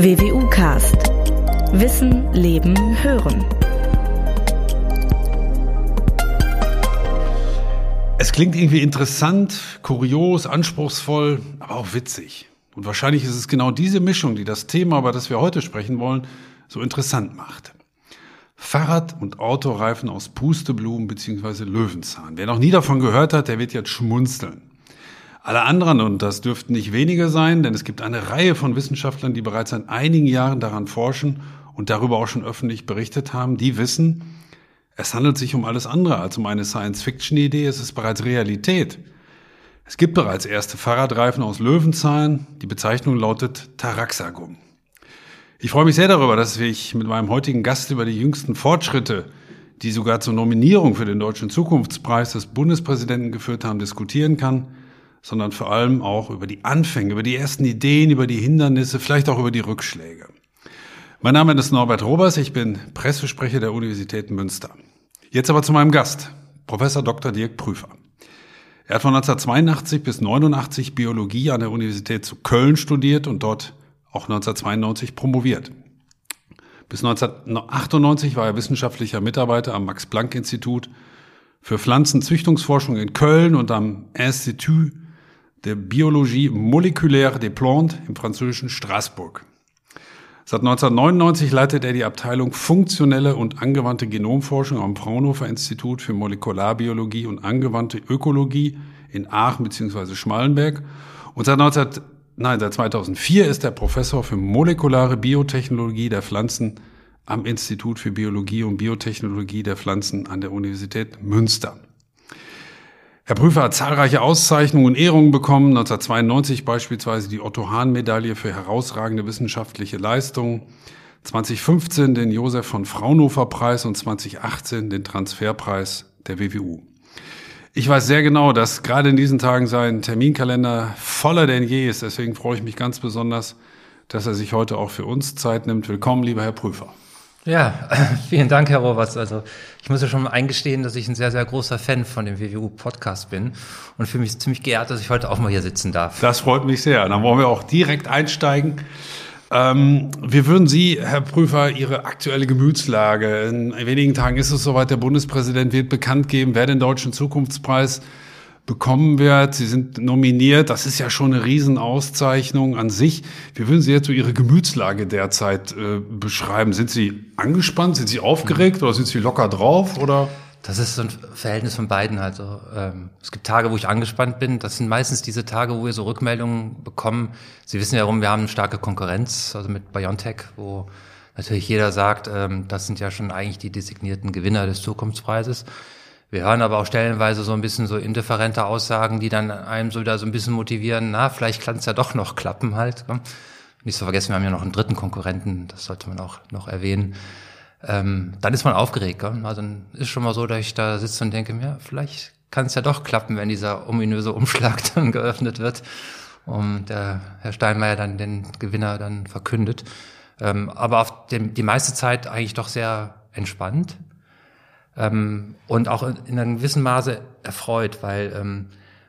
WWU Cast. Wissen, Leben, Hören. Es klingt irgendwie interessant, kurios, anspruchsvoll, aber auch witzig. Und wahrscheinlich ist es genau diese Mischung, die das Thema, über das wir heute sprechen wollen, so interessant macht. Fahrrad- und Autoreifen aus Pusteblumen bzw. Löwenzahn. Wer noch nie davon gehört hat, der wird jetzt schmunzeln. Alle anderen, und das dürften nicht wenige sein, denn es gibt eine Reihe von Wissenschaftlern, die bereits seit einigen Jahren daran forschen und darüber auch schon öffentlich berichtet haben, die wissen, es handelt sich um alles andere als um eine Science-Fiction-Idee, es ist bereits Realität. Es gibt bereits erste Fahrradreifen aus Löwenzahn, die Bezeichnung lautet Taraxagum. Ich freue mich sehr darüber, dass ich mit meinem heutigen Gast über die jüngsten Fortschritte, die sogar zur Nominierung für den Deutschen Zukunftspreis des Bundespräsidenten geführt haben, diskutieren kann, sondern vor allem auch über die Anfänge, über die ersten Ideen, über die Hindernisse, vielleicht auch über die Rückschläge. Mein Name ist Norbert Robers, ich bin Pressesprecher der Universität Münster. Jetzt aber zu meinem Gast, Professor Dr. Dirk Prüfer. Er hat von 1982 bis 89 Biologie an der Universität zu Köln studiert und dort auch 1992 promoviert. Bis 1998 war er wissenschaftlicher Mitarbeiter am Max-Planck-Institut für Pflanzenzüchtungsforschung in Köln und am Institut de Biologie moléculaire des Plantes im französischen Straßburg. Seit 1999 leitet er die Abteilung Funktionelle und angewandte Genomforschung am Fraunhofer Institut für Molekularbiologie und angewandte Ökologie in Aachen bzw. Schmallenberg. Und seit 19 nein, seit 2004 ist er Professor für molekulare Biotechnologie der Pflanzen am Institut für Biologie und Biotechnologie der Pflanzen an der Universität Münster. Herr Prüfer hat zahlreiche Auszeichnungen und Ehrungen bekommen, 1992 beispielsweise die Otto-Hahn-Medaille für herausragende wissenschaftliche Leistungen, 2015 den Josef von Fraunhofer-Preis und 2018 den Transferpreis der WWU. Ich weiß sehr genau, dass gerade in diesen Tagen sein Terminkalender voller denn je ist. Deswegen freue ich mich ganz besonders, dass er sich heute auch für uns Zeit nimmt. Willkommen, lieber Herr Prüfer. Ja, vielen Dank, Herr Roberts. Also ich muss ja schon eingestehen, dass ich ein sehr, sehr großer Fan von dem WWU-Podcast bin und fühle mich ziemlich geehrt, dass ich heute auch mal hier sitzen darf. Das freut mich sehr. Dann wollen wir auch direkt einsteigen. Ähm, wir würden Sie, Herr Prüfer, Ihre aktuelle Gemütslage. In wenigen Tagen ist es soweit, der Bundespräsident wird bekannt geben, wer den Deutschen Zukunftspreis bekommen wird. Sie sind nominiert. Das ist ja schon eine Riesenauszeichnung an sich. Wie würden Sie jetzt so Ihre Gemütslage derzeit äh, beschreiben? Sind Sie angespannt? Sind Sie aufgeregt oder sind Sie locker drauf? Oder? Das ist so ein Verhältnis von beiden. Also ähm, es gibt Tage, wo ich angespannt bin. Das sind meistens diese Tage, wo wir so Rückmeldungen bekommen. Sie wissen ja warum, wir haben eine starke Konkurrenz, also mit BioNTech, wo natürlich jeder sagt, ähm, das sind ja schon eigentlich die designierten Gewinner des Zukunftspreises. Wir hören aber auch stellenweise so ein bisschen so indifferente Aussagen, die dann einem so wieder so ein bisschen motivieren, na, vielleicht kann es ja doch noch klappen halt. Nicht zu vergessen, wir haben ja noch einen dritten Konkurrenten, das sollte man auch noch erwähnen ähm, dann ist man aufgeregt. Gell? Also dann ist schon mal so, dass ich da sitze und denke mir, vielleicht kann es ja doch klappen, wenn dieser ominöse Umschlag dann geöffnet wird und der Herr Steinmeier dann den Gewinner dann verkündet. Ähm, aber auf dem, die meiste Zeit eigentlich doch sehr entspannt ähm, und auch in, in einem gewissen Maße erfreut, weil ähm,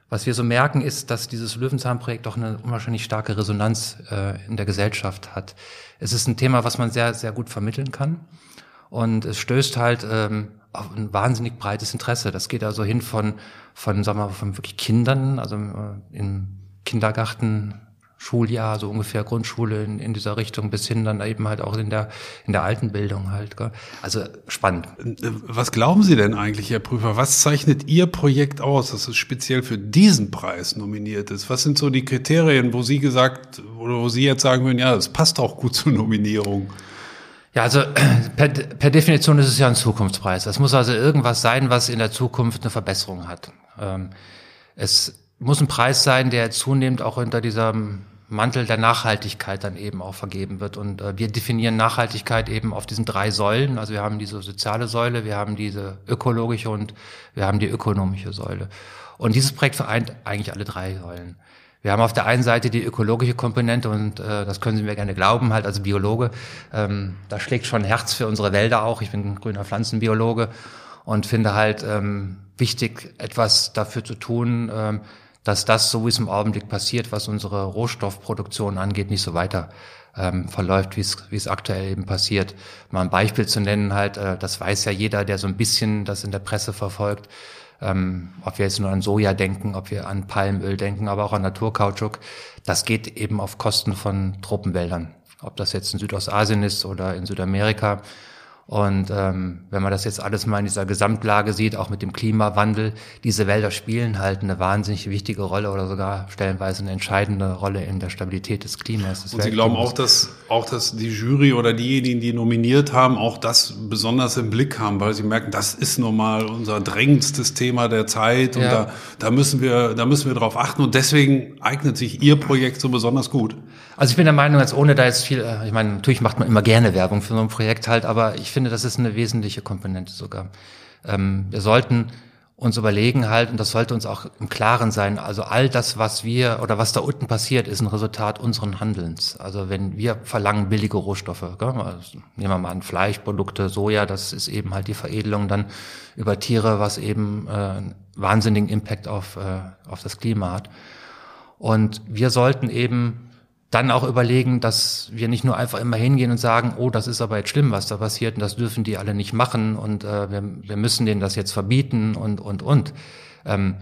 was wir so merken, ist, dass dieses Löwenzahnprojekt doch eine unwahrscheinlich starke Resonanz äh, in der Gesellschaft hat. Es ist ein Thema, was man sehr, sehr gut vermitteln kann. Und es stößt halt ähm, auf ein wahnsinnig breites Interesse. Das geht also hin von, von, sagen wir mal, von wirklich Kindern, also äh, im Kindergarten, Schuljahr, so ungefähr Grundschule in, in dieser Richtung, bis hin dann eben halt auch in der, in der alten Bildung halt. Gell? Also spannend. Was glauben Sie denn eigentlich, Herr Prüfer? Was zeichnet Ihr Projekt aus, dass es speziell für diesen Preis nominiert ist? Was sind so die Kriterien, wo Sie gesagt, oder wo Sie jetzt sagen würden, ja, das passt auch gut zur Nominierung? Ja, also per, per Definition ist es ja ein Zukunftspreis. Es muss also irgendwas sein, was in der Zukunft eine Verbesserung hat. Ähm, es muss ein Preis sein, der zunehmend auch unter diesem Mantel der Nachhaltigkeit dann eben auch vergeben wird. Und äh, wir definieren Nachhaltigkeit eben auf diesen drei Säulen. Also wir haben diese soziale Säule, wir haben diese ökologische und wir haben die ökonomische Säule. Und dieses Projekt vereint eigentlich alle drei Säulen. Wir haben auf der einen Seite die ökologische Komponente und äh, das können Sie mir gerne glauben, halt als Biologe. Ähm, da schlägt schon Herz für unsere Wälder auch. Ich bin grüner Pflanzenbiologe und finde halt ähm, wichtig, etwas dafür zu tun, ähm, dass das, so wie es im Augenblick passiert, was unsere Rohstoffproduktion angeht, nicht so weiter ähm, verläuft, wie es aktuell eben passiert. Mal ein Beispiel zu nennen, halt, äh, das weiß ja jeder, der so ein bisschen das in der Presse verfolgt. Ähm, ob wir jetzt nur an Soja denken, ob wir an Palmöl denken, aber auch an Naturkautschuk, das geht eben auf Kosten von Tropenwäldern. Ob das jetzt in Südostasien ist oder in Südamerika. Und ähm, wenn man das jetzt alles mal in dieser Gesamtlage sieht, auch mit dem Klimawandel, diese Wälder spielen halt eine wahnsinnig wichtige Rolle oder sogar stellenweise eine entscheidende Rolle in der Stabilität des Klimas. Des Und Sie glauben auch, dass auch dass die Jury oder diejenigen, die nominiert haben, auch das besonders im Blick haben, weil sie merken, das ist nun mal unser drängendstes Thema der Zeit und ja. da, da müssen wir da müssen wir drauf achten und deswegen eignet sich Ihr Projekt so besonders gut. Also ich bin der Meinung, als ohne da jetzt viel, äh, ich meine, natürlich macht man immer gerne Werbung für so ein Projekt halt, aber ich finde, das ist eine wesentliche Komponente sogar. Ähm, wir sollten uns überlegen halt, und das sollte uns auch im Klaren sein, also all das, was wir oder was da unten passiert, ist ein Resultat unseren Handelns. Also wenn wir verlangen billige Rohstoffe, gell? Also nehmen wir mal an Fleischprodukte, Soja, das ist eben halt die Veredelung dann über Tiere, was eben äh, einen wahnsinnigen Impact auf, äh, auf das Klima hat. Und wir sollten eben dann auch überlegen, dass wir nicht nur einfach immer hingehen und sagen, oh, das ist aber jetzt schlimm, was da passiert und das dürfen die alle nicht machen und äh, wir, wir müssen denen das jetzt verbieten und, und, und. Ähm,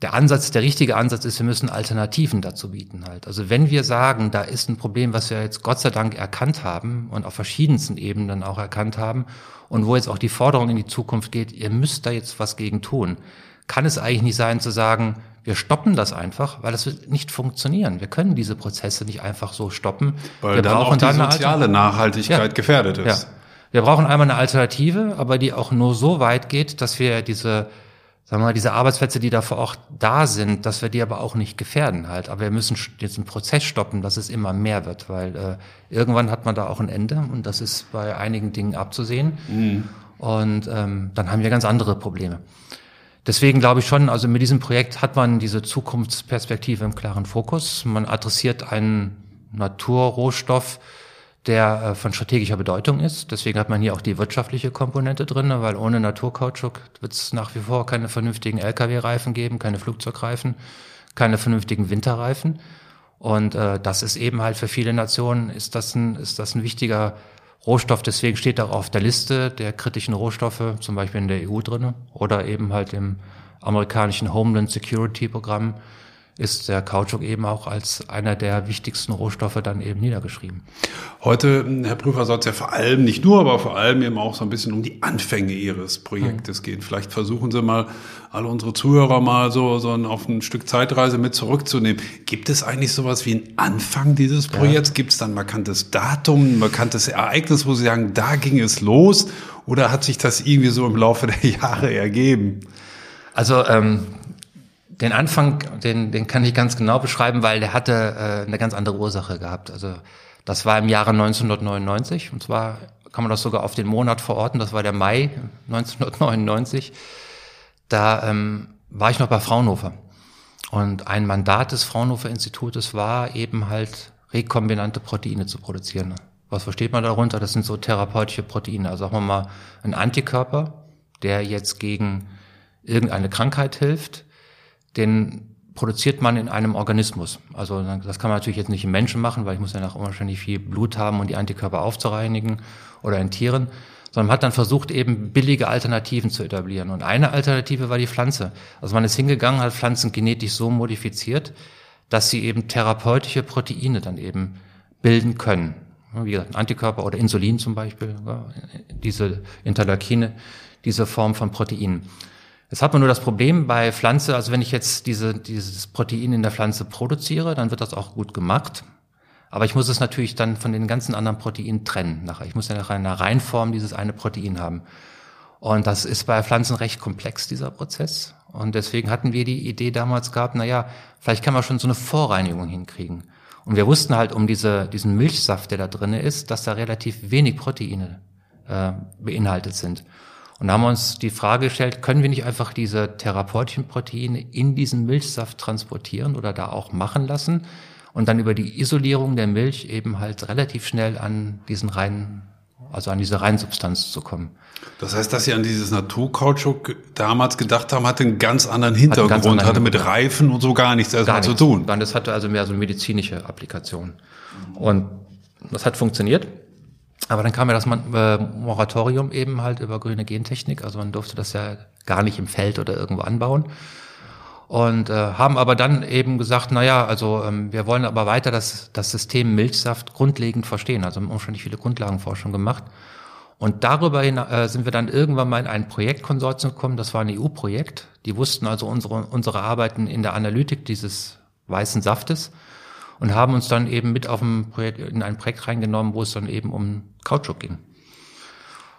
der Ansatz, der richtige Ansatz ist, wir müssen Alternativen dazu bieten halt. Also wenn wir sagen, da ist ein Problem, was wir jetzt Gott sei Dank erkannt haben und auf verschiedensten Ebenen auch erkannt haben und wo jetzt auch die Forderung in die Zukunft geht, ihr müsst da jetzt was gegen tun, kann es eigentlich nicht sein zu sagen, wir stoppen das einfach, weil das wird nicht funktionieren. Wir können diese Prozesse nicht einfach so stoppen. Weil wir dann brauchen auch die dann soziale Nachhaltigkeit ja. gefährdet ist. Ja. Wir brauchen einmal eine Alternative, aber die auch nur so weit geht, dass wir diese, sagen wir mal, diese Arbeitsplätze, die da vor Ort da sind, dass wir die aber auch nicht gefährden halt. Aber wir müssen jetzt einen Prozess stoppen, dass es immer mehr wird, weil äh, irgendwann hat man da auch ein Ende und das ist bei einigen Dingen abzusehen. Mhm. Und ähm, dann haben wir ganz andere Probleme. Deswegen glaube ich schon, also mit diesem Projekt hat man diese Zukunftsperspektive im klaren Fokus. Man adressiert einen Naturrohstoff, der äh, von strategischer Bedeutung ist. Deswegen hat man hier auch die wirtschaftliche Komponente drin, weil ohne Naturkautschuk wird es nach wie vor keine vernünftigen Lkw-Reifen geben, keine Flugzeugreifen, keine vernünftigen Winterreifen. Und äh, das ist eben halt für viele Nationen ist das ein, ist das ein wichtiger Rohstoff, deswegen steht auch auf der Liste der kritischen Rohstoffe, zum Beispiel in der EU drinne oder eben halt im amerikanischen Homeland Security Programm ist der Kautschuk eben auch als einer der wichtigsten Rohstoffe dann eben niedergeschrieben. Heute, Herr Prüfer, soll es ja vor allem, nicht nur, aber vor allem eben auch so ein bisschen um die Anfänge Ihres Projektes mhm. gehen. Vielleicht versuchen Sie mal, alle unsere Zuhörer mal so, so auf ein Stück Zeitreise mit zurückzunehmen. Gibt es eigentlich sowas wie einen Anfang dieses Projekts? Ja. Gibt es dann ein markantes Datum, ein markantes Ereignis, wo Sie sagen, da ging es los? Oder hat sich das irgendwie so im Laufe der Jahre ergeben? Also ähm, den Anfang, den, den kann ich ganz genau beschreiben, weil der hatte äh, eine ganz andere Ursache gehabt. Also das war im Jahre 1999 und zwar kann man das sogar auf den Monat verorten, das war der Mai 1999. Da ähm, war ich noch bei Fraunhofer und ein Mandat des Fraunhofer Institutes war eben halt rekombinante Proteine zu produzieren. Was versteht man darunter? Das sind so therapeutische Proteine. Also sagen wir mal ein Antikörper, der jetzt gegen irgendeine Krankheit hilft, den produziert man in einem Organismus. Also das kann man natürlich jetzt nicht im Menschen machen, weil ich muss ja nach unwahrscheinlich viel Blut haben, um die Antikörper aufzureinigen oder in Tieren, sondern man hat dann versucht, eben billige Alternativen zu etablieren. Und eine Alternative war die Pflanze. Also man ist hingegangen, hat Pflanzen genetisch so modifiziert, dass sie eben therapeutische Proteine dann eben bilden können. Wie gesagt, Antikörper oder Insulin zum Beispiel, diese Interleukine, diese Form von Proteinen. Jetzt hat man nur das Problem bei Pflanze, also wenn ich jetzt diese, dieses Protein in der Pflanze produziere, dann wird das auch gut gemacht. Aber ich muss es natürlich dann von den ganzen anderen Proteinen trennen. Nachher. Ich muss ja nach einer Reinform dieses eine Protein haben. Und das ist bei Pflanzen recht komplex, dieser Prozess. Und deswegen hatten wir die Idee damals gehabt, na ja, vielleicht kann man schon so eine Vorreinigung hinkriegen. Und wir wussten halt um diese, diesen Milchsaft, der da drinne ist, dass da relativ wenig Proteine äh, beinhaltet sind. Und da haben wir uns die Frage gestellt, können wir nicht einfach diese therapeutischen Proteine in diesen Milchsaft transportieren oder da auch machen lassen und dann über die Isolierung der Milch eben halt relativ schnell an diesen reinen also an diese Reinsubstanz zu kommen. Das heißt, dass Sie an dieses Naturkautschuk damals gedacht haben, hatte einen ganz anderen Hintergrund, hatte, anderen hatte mit Reifen und so gar nichts erstmal zu tun. Nein, das hatte also mehr so medizinische Applikation. Und das hat funktioniert. Aber dann kam ja das äh, Moratorium eben halt über grüne Gentechnik. Also man durfte das ja gar nicht im Feld oder irgendwo anbauen. Und äh, haben aber dann eben gesagt, na ja, also ähm, wir wollen aber weiter das, das System Milchsaft grundlegend verstehen. Also haben unwahrscheinlich viele Grundlagenforschung gemacht. Und darüber hin, äh, sind wir dann irgendwann mal in ein Projektkonsortium gekommen, das war ein EU-Projekt. Die wussten also unsere, unsere Arbeiten in der Analytik dieses weißen Saftes und haben uns dann eben mit auf ein Projekt, in ein Projekt reingenommen, wo es dann eben um Kautschuk ging.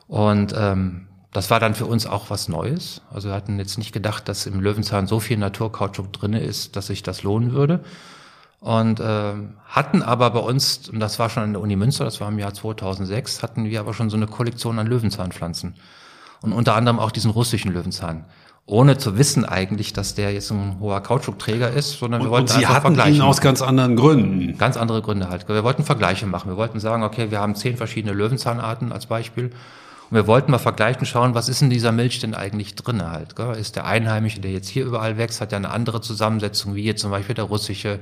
Und ähm, das war dann für uns auch was Neues. Also wir hatten jetzt nicht gedacht, dass im Löwenzahn so viel Naturkautschuk drinne ist, dass sich das lohnen würde. Und äh, hatten aber bei uns, und das war schon an der Uni Münster, das war im Jahr 2006, hatten wir aber schon so eine Kollektion an Löwenzahnpflanzen. Und unter anderem auch diesen russischen Löwenzahn. Ohne zu wissen eigentlich, dass der jetzt ein hoher Kautschukträger ist, sondern und, wir wollten und Sie hatten ihn aus ganz anderen Gründen. Ganz andere Gründe halt. Wir wollten Vergleiche machen. Wir wollten sagen, okay, wir haben zehn verschiedene Löwenzahnarten als Beispiel. Und wir wollten mal vergleichen, schauen, was ist in dieser Milch denn eigentlich drinne halt. Gell? Ist der Einheimische, der jetzt hier überall wächst, hat ja eine andere Zusammensetzung, wie jetzt zum Beispiel der russische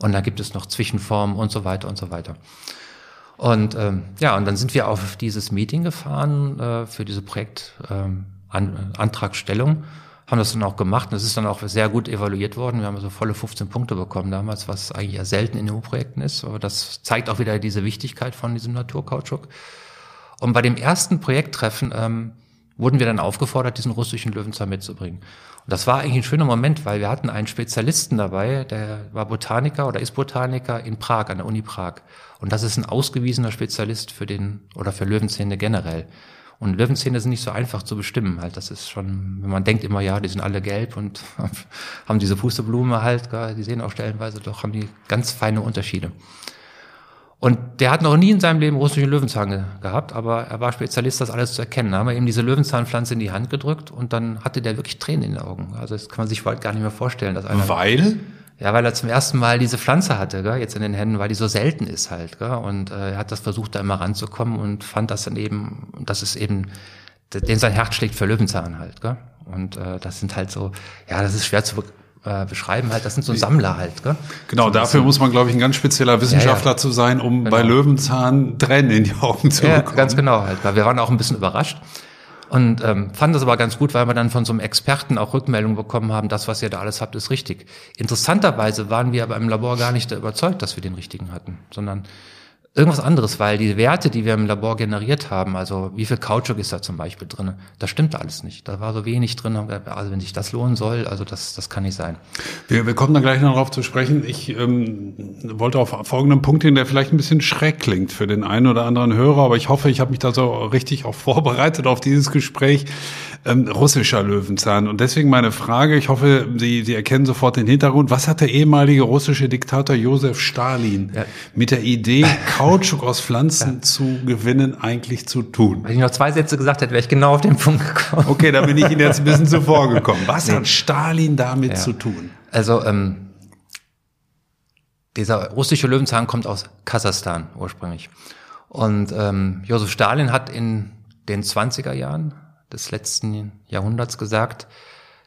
und dann gibt es noch Zwischenformen und so weiter und so weiter. Und ähm, ja, und dann sind wir auf dieses Meeting gefahren äh, für diese Projektantragstellung, ähm, haben das dann auch gemacht und es ist dann auch sehr gut evaluiert worden. Wir haben so volle 15 Punkte bekommen damals, was eigentlich ja selten in EU-Projekten ist, aber das zeigt auch wieder diese Wichtigkeit von diesem Naturkautschuk. Und bei dem ersten Projekttreffen ähm, wurden wir dann aufgefordert, diesen russischen Löwenzahn mitzubringen. Und das war eigentlich ein schöner Moment, weil wir hatten einen Spezialisten dabei, der war Botaniker oder ist Botaniker in Prag, an der Uni Prag. Und das ist ein ausgewiesener Spezialist für den, oder für Löwenzähne generell. Und Löwenzähne sind nicht so einfach zu bestimmen halt. Das ist schon, wenn man denkt immer, ja, die sind alle gelb und haben diese Pusteblume halt, die sehen auch stellenweise doch, haben die ganz feine Unterschiede. Und der hat noch nie in seinem Leben russische Löwenzahn gehabt, aber er war Spezialist, das alles zu erkennen. Da haben wir ihm diese Löwenzahnpflanze in die Hand gedrückt und dann hatte der wirklich Tränen in den Augen. Also das kann man sich bald gar nicht mehr vorstellen. Dass einer, weil? Ja, weil er zum ersten Mal diese Pflanze hatte, gell, jetzt in den Händen, weil die so selten ist halt. Gell, und äh, er hat das versucht, da immer ranzukommen und fand das dann eben, das ist eben, den sein Herz schlägt für Löwenzahn halt. Gell? Und äh, das sind halt so, ja, das ist schwer zu äh, beschreiben halt, das sind so Sammler halt. Gell? Genau, so dafür muss man, glaube ich, ein ganz spezieller Wissenschaftler ja, ja. zu sein, um genau. bei Löwenzahn Tränen in die Augen zu ja, bekommen. Ganz genau halt. Wir waren auch ein bisschen überrascht und ähm, fanden das aber ganz gut, weil wir dann von so einem Experten auch Rückmeldungen bekommen haben, das, was ihr da alles habt, ist richtig. Interessanterweise waren wir aber im Labor gar nicht überzeugt, dass wir den richtigen hatten, sondern irgendwas anderes, weil die Werte, die wir im Labor generiert haben, also wie viel Kautschuk ist da zum Beispiel drin, das stimmte alles nicht. Da war so wenig drin. Also wenn sich das lohnen soll, also das, das kann nicht sein. Wir, wir kommen da gleich noch darauf zu sprechen. Ich ähm, wollte auf folgenden Punkt hin, der vielleicht ein bisschen schräg klingt für den einen oder anderen Hörer, aber ich hoffe, ich habe mich da so richtig auch vorbereitet auf dieses Gespräch. Ähm, russischer Löwenzahn. Und deswegen meine Frage, ich hoffe, Sie, Sie erkennen sofort den Hintergrund. Was hat der ehemalige russische Diktator Josef Stalin ja. mit der Idee, Kautschuk aus Pflanzen ja. zu gewinnen, eigentlich zu tun? Wenn ich noch zwei Sätze gesagt hätte, wäre ich genau auf den Punkt gekommen. Okay, da bin ich Ihnen jetzt ein bisschen zuvor gekommen. Was hat Stalin damit ja. zu tun? Also, ähm, dieser russische Löwenzahn kommt aus Kasachstan ursprünglich. Und ähm, Josef Stalin hat in den 20er Jahren des letzten Jahrhunderts gesagt,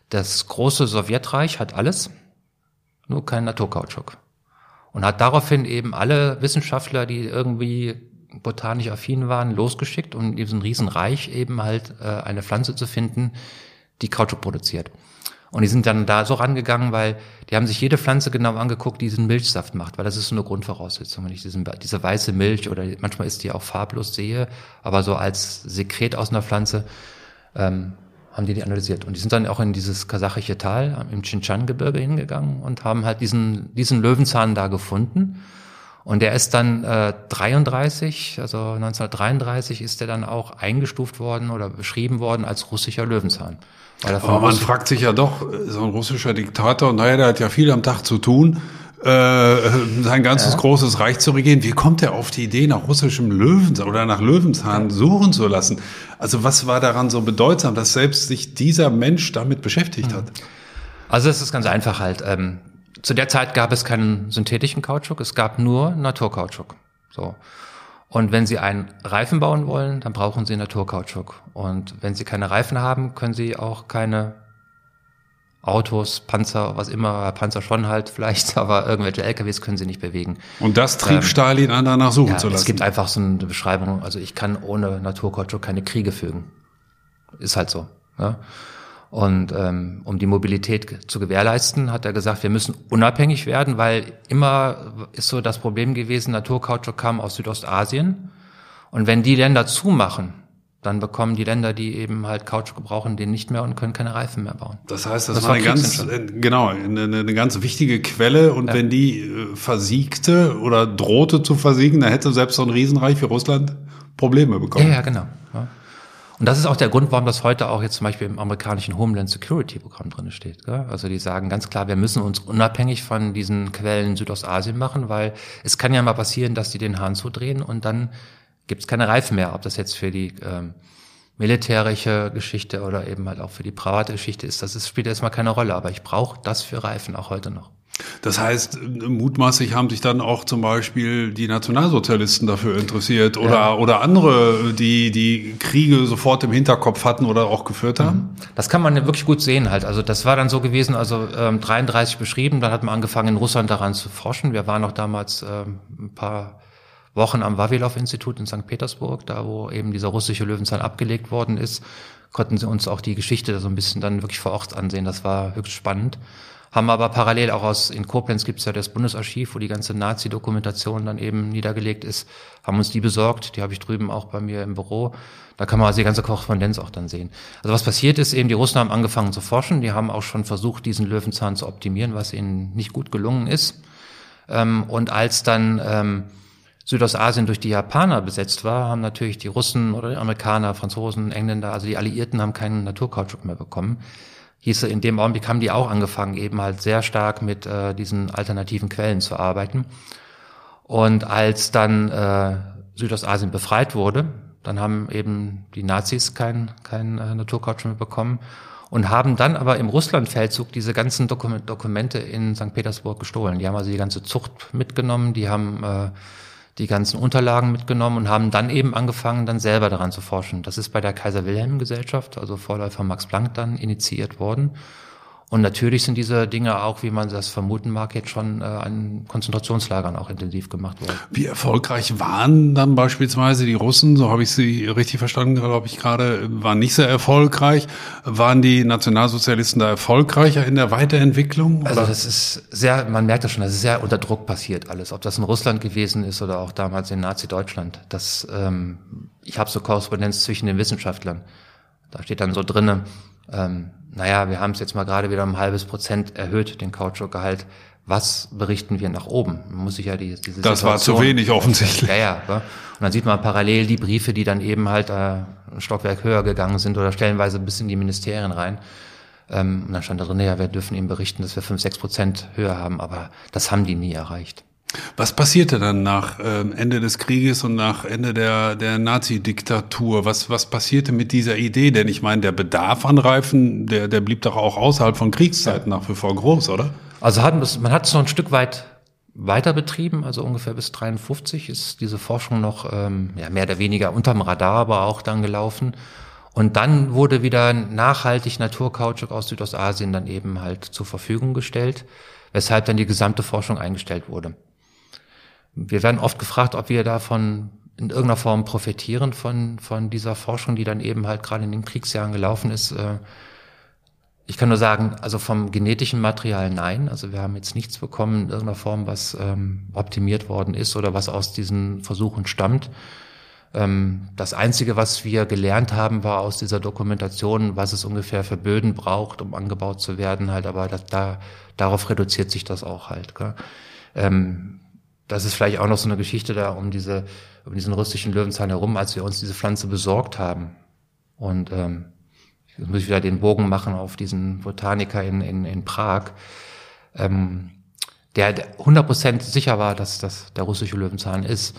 das große Sowjetreich hat alles, nur kein Naturkautschuk. Und hat daraufhin eben alle Wissenschaftler, die irgendwie botanisch affin waren, losgeschickt, um in diesem Riesenreich eben halt äh, eine Pflanze zu finden, die Kautschuk produziert. Und die sind dann da so rangegangen, weil die haben sich jede Pflanze genau angeguckt, die diesen Milchsaft macht, weil das ist so eine Grundvoraussetzung. Wenn ich diesen, diese weiße Milch oder manchmal ist die auch farblos sehe, aber so als Sekret aus einer Pflanze, ähm, haben die die analysiert. Und die sind dann auch in dieses kasachische Tal im Xinjiang-Gebirge hingegangen und haben halt diesen, diesen Löwenzahn da gefunden. Und der ist dann äh, 33, also 1933 ist der dann auch eingestuft worden oder beschrieben worden als russischer Löwenzahn. Aber man fragt sich ja doch, so ein russischer Diktator, naja, der hat ja viel am Tag zu tun äh, sein ganzes ja. großes Reich zu regieren. Wie kommt er auf die Idee, nach russischem Löwenzahn oder nach Löwenzahn suchen zu lassen? Also was war daran so bedeutsam, dass selbst sich dieser Mensch damit beschäftigt hat? Also es ist ganz einfach halt. Ähm, zu der Zeit gab es keinen synthetischen Kautschuk, es gab nur Naturkautschuk. So. Und wenn Sie einen Reifen bauen wollen, dann brauchen Sie Naturkautschuk. Und wenn Sie keine Reifen haben, können Sie auch keine Autos, Panzer, was immer, Panzer schon halt vielleicht, aber irgendwelche LKWs können Sie nicht bewegen. Und das trieb ähm, Stalin an, danach suchen ja, zu lassen. Es gibt einfach so eine Beschreibung, also ich kann ohne Naturkautschuk keine Kriege fügen. Ist halt so. Ja? Und ähm, um die Mobilität zu gewährleisten, hat er gesagt, wir müssen unabhängig werden, weil immer ist so das Problem gewesen, Naturkautschuk kam aus Südostasien. Und wenn die Länder zumachen, dann bekommen die Länder, die eben halt Kautschuk brauchen, den nicht mehr und können keine Reifen mehr bauen. Das heißt, das, das war eine ganz, äh, genau, eine, eine ganz wichtige Quelle. Und ja. wenn die äh, versiegte oder drohte zu versiegen, dann hätte selbst so ein Riesenreich wie Russland Probleme bekommen. Ja, ja genau. Ja. Und das ist auch der Grund, warum das heute auch jetzt zum Beispiel im amerikanischen Homeland Security Programm drin steht. Gell? Also die sagen ganz klar, wir müssen uns unabhängig von diesen Quellen Südostasien machen, weil es kann ja mal passieren, dass die den Hahn zudrehen und dann gibt es keine Reifen mehr. Ob das jetzt für die ähm, militärische Geschichte oder eben halt auch für die private Geschichte ist, das ist, spielt erstmal keine Rolle. Aber ich brauche das für Reifen auch heute noch. Das heißt, mutmaßlich haben sich dann auch zum Beispiel die Nationalsozialisten dafür interessiert oder, ja. oder andere, die die Kriege sofort im Hinterkopf hatten oder auch geführt haben? Mhm. Das kann man wirklich gut sehen halt. Also das war dann so gewesen, also ähm, 33 beschrieben, dann hat man angefangen in Russland daran zu forschen. Wir waren noch damals ähm, ein paar Wochen am Vavilov-Institut in St. Petersburg, da wo eben dieser russische Löwenzahn abgelegt worden ist, konnten sie uns auch die Geschichte so ein bisschen dann wirklich vor Ort ansehen. Das war höchst spannend haben aber parallel auch aus, in Koblenz gibt es ja das Bundesarchiv, wo die ganze Nazi-Dokumentation dann eben niedergelegt ist, haben uns die besorgt, die habe ich drüben auch bei mir im Büro. Da kann man also die ganze Korrespondenz auch dann sehen. Also was passiert ist, eben die Russen haben angefangen zu forschen, die haben auch schon versucht, diesen Löwenzahn zu optimieren, was ihnen nicht gut gelungen ist. Ähm, und als dann ähm, Südostasien durch die Japaner besetzt war, haben natürlich die Russen oder die Amerikaner, Franzosen, Engländer, also die Alliierten haben keinen Naturkautschuk mehr bekommen hieß in dem Augenblick haben die auch angefangen, eben halt sehr stark mit äh, diesen alternativen Quellen zu arbeiten. Und als dann äh, Südostasien befreit wurde, dann haben eben die Nazis kein, kein äh, Naturkautschuk mehr bekommen und haben dann aber im Russlandfeldzug diese ganzen Dokumente in St. Petersburg gestohlen. Die haben also die ganze Zucht mitgenommen, die haben äh, die ganzen Unterlagen mitgenommen und haben dann eben angefangen, dann selber daran zu forschen. Das ist bei der Kaiser Wilhelm Gesellschaft, also Vorläufer Max Planck, dann initiiert worden. Und natürlich sind diese Dinge auch, wie man das vermuten mag, jetzt schon äh, an Konzentrationslagern auch intensiv gemacht worden. Wie erfolgreich waren dann beispielsweise die Russen, so habe ich sie richtig verstanden, glaube ich gerade, waren nicht sehr erfolgreich. Waren die Nationalsozialisten da erfolgreicher in der Weiterentwicklung? Oder? Also das ist sehr, man merkt das schon, das ist sehr unter Druck passiert alles. Ob das in Russland gewesen ist oder auch damals in Nazi-Deutschland. Das, ähm, ich habe so Korrespondenz zwischen den Wissenschaftlern. Da steht dann so drinnen, ähm, naja, wir haben es jetzt mal gerade wieder um ein halbes Prozent erhöht, den Kautschukgehalt. Was berichten wir nach oben? Man muss sich ja die, diese Das Situation, war zu wenig offensichtlich. Ja, ja. ja. Und dann sieht man parallel die Briefe, die dann eben halt äh, ein Stockwerk höher gegangen sind oder stellenweise bis in die Ministerien rein. Ähm, und dann stand da drin, ja, wir dürfen ihnen berichten, dass wir fünf, sechs Prozent höher haben, aber das haben die nie erreicht. Was passierte dann nach ähm, Ende des Krieges und nach Ende der, der Nazi-Diktatur? Was, was passierte mit dieser Idee? Denn ich meine, der Bedarf an Reifen, der, der blieb doch auch außerhalb von Kriegszeiten nach wie vor groß, oder? Also hat, man hat es noch ein Stück weit weiter betrieben, also ungefähr bis 53 ist diese Forschung noch ähm, ja, mehr oder weniger unterm Radar, aber auch dann gelaufen. Und dann wurde wieder nachhaltig Naturkautschuk aus Südostasien dann eben halt zur Verfügung gestellt, weshalb dann die gesamte Forschung eingestellt wurde. Wir werden oft gefragt, ob wir davon in irgendeiner Form profitieren von, von dieser Forschung, die dann eben halt gerade in den Kriegsjahren gelaufen ist. Äh, ich kann nur sagen, also vom genetischen Material nein. Also wir haben jetzt nichts bekommen in irgendeiner Form, was ähm, optimiert worden ist oder was aus diesen Versuchen stammt. Ähm, das Einzige, was wir gelernt haben, war aus dieser Dokumentation, was es ungefähr für Böden braucht, um angebaut zu werden, halt, aber das, da, darauf reduziert sich das auch halt. Gell? Ähm, das ist vielleicht auch noch so eine Geschichte da um diese, um diesen russischen Löwenzahn herum, als wir uns diese Pflanze besorgt haben. Und ähm, jetzt muss ich wieder den Bogen machen auf diesen Botaniker in, in, in Prag, ähm, der 100% sicher war, dass das der russische Löwenzahn ist.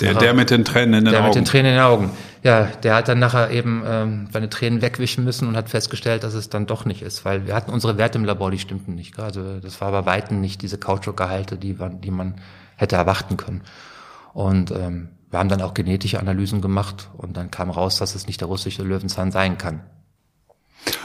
Der, der mit den Tränen in den der Augen. Der mit den Tränen in den Augen. Ja, der hat dann nachher eben ähm, seine Tränen wegwischen müssen und hat festgestellt, dass es dann doch nicht ist, weil wir hatten unsere Werte im Labor, die stimmten nicht. Also das war bei weitem nicht diese Kautschukgehalte, die, die man hätte erwarten können. Und ähm, wir haben dann auch genetische Analysen gemacht und dann kam raus, dass es nicht der russische Löwenzahn sein kann.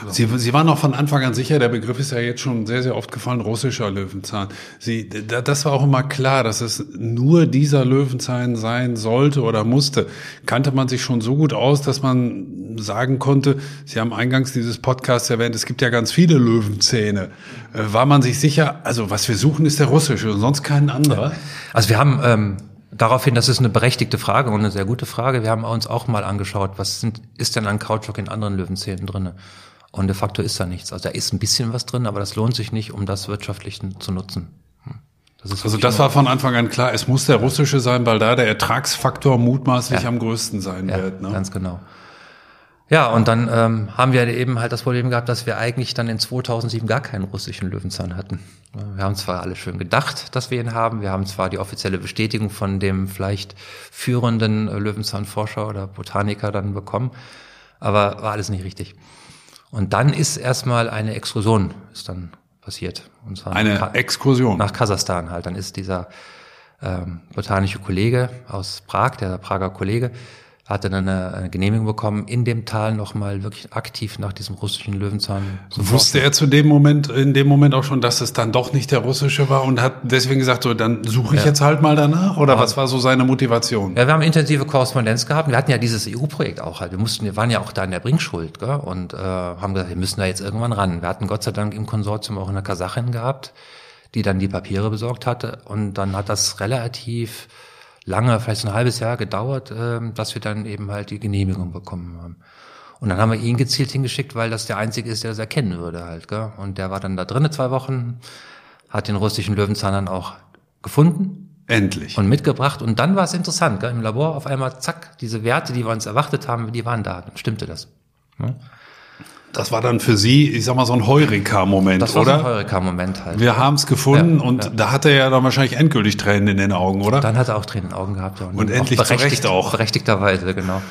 Sie, Sie waren auch von Anfang an sicher, der Begriff ist ja jetzt schon sehr, sehr oft gefallen, russischer Löwenzahn. Sie, das war auch immer klar, dass es nur dieser Löwenzahn sein sollte oder musste. Kannte man sich schon so gut aus, dass man sagen konnte, Sie haben eingangs dieses Podcast erwähnt, es gibt ja ganz viele Löwenzähne. Äh, war man sich sicher, also was wir suchen, ist der russische und sonst kein anderer? Also wir haben ähm, daraufhin, das ist eine berechtigte Frage und eine sehr gute Frage. Wir haben uns auch mal angeschaut, was sind, ist denn an Kautschuk in anderen Löwenzähnen drinne? Und de facto ist da nichts. Also da ist ein bisschen was drin, aber das lohnt sich nicht, um das wirtschaftlich zu nutzen. Hm. Das also das war von Anfang an klar, es muss der russische sein, weil da der Ertragsfaktor mutmaßlich ja. am größten sein ja, wird. Ne? Ganz genau. Ja, und dann ähm, haben wir eben halt das Problem gehabt, dass wir eigentlich dann in 2007 gar keinen russischen Löwenzahn hatten. Wir haben zwar alle schön gedacht, dass wir ihn haben. Wir haben zwar die offizielle Bestätigung von dem vielleicht führenden Löwenzahnforscher oder Botaniker dann bekommen, aber war alles nicht richtig. Und dann ist erstmal eine Exkursion ist dann passiert. Und zwar eine nach Exkursion? Nach Kasachstan halt. Dann ist dieser ähm, botanische Kollege aus Prag, der Prager Kollege, hatte dann eine, eine Genehmigung bekommen, in dem Tal nochmal wirklich aktiv nach diesem russischen Löwenzahn zu Wusste forschen. er zu dem Moment, in dem Moment auch schon, dass es dann doch nicht der russische war und hat deswegen gesagt, so, dann suche ich ja. jetzt halt mal danach? Oder ja. was war so seine Motivation? Ja, wir haben intensive Korrespondenz gehabt. Wir hatten ja dieses EU-Projekt auch halt. Wir mussten, wir waren ja auch da in der Bringschuld, gell? und äh, haben gesagt, wir müssen da jetzt irgendwann ran. Wir hatten Gott sei Dank im Konsortium auch eine Kasachin gehabt, die dann die Papiere besorgt hatte. Und dann hat das relativ lange, vielleicht ein halbes Jahr gedauert, äh, dass wir dann eben halt die Genehmigung bekommen haben. Und dann haben wir ihn gezielt hingeschickt, weil das der Einzige ist, der das erkennen würde halt. Gell? Und der war dann da drinnen zwei Wochen, hat den russischen Löwenzahn dann auch gefunden. Endlich. Und mitgebracht. Und dann war es interessant. Gell? Im Labor auf einmal, zack, diese Werte, die wir uns erwartet haben, die waren da. Dann stimmte das. Ja? Das war dann für Sie, ich sag mal, so ein Heureka-Moment, oder? Das war so ein Heureka-Moment halt. Wir haben es gefunden ja, und ja. da hat er ja dann wahrscheinlich endgültig Tränen in den Augen, oder? Dann hat er auch Tränen in den Augen gehabt. Ja. Und, und endlich auch berechtigt, auch. Berechtigterweise, genau.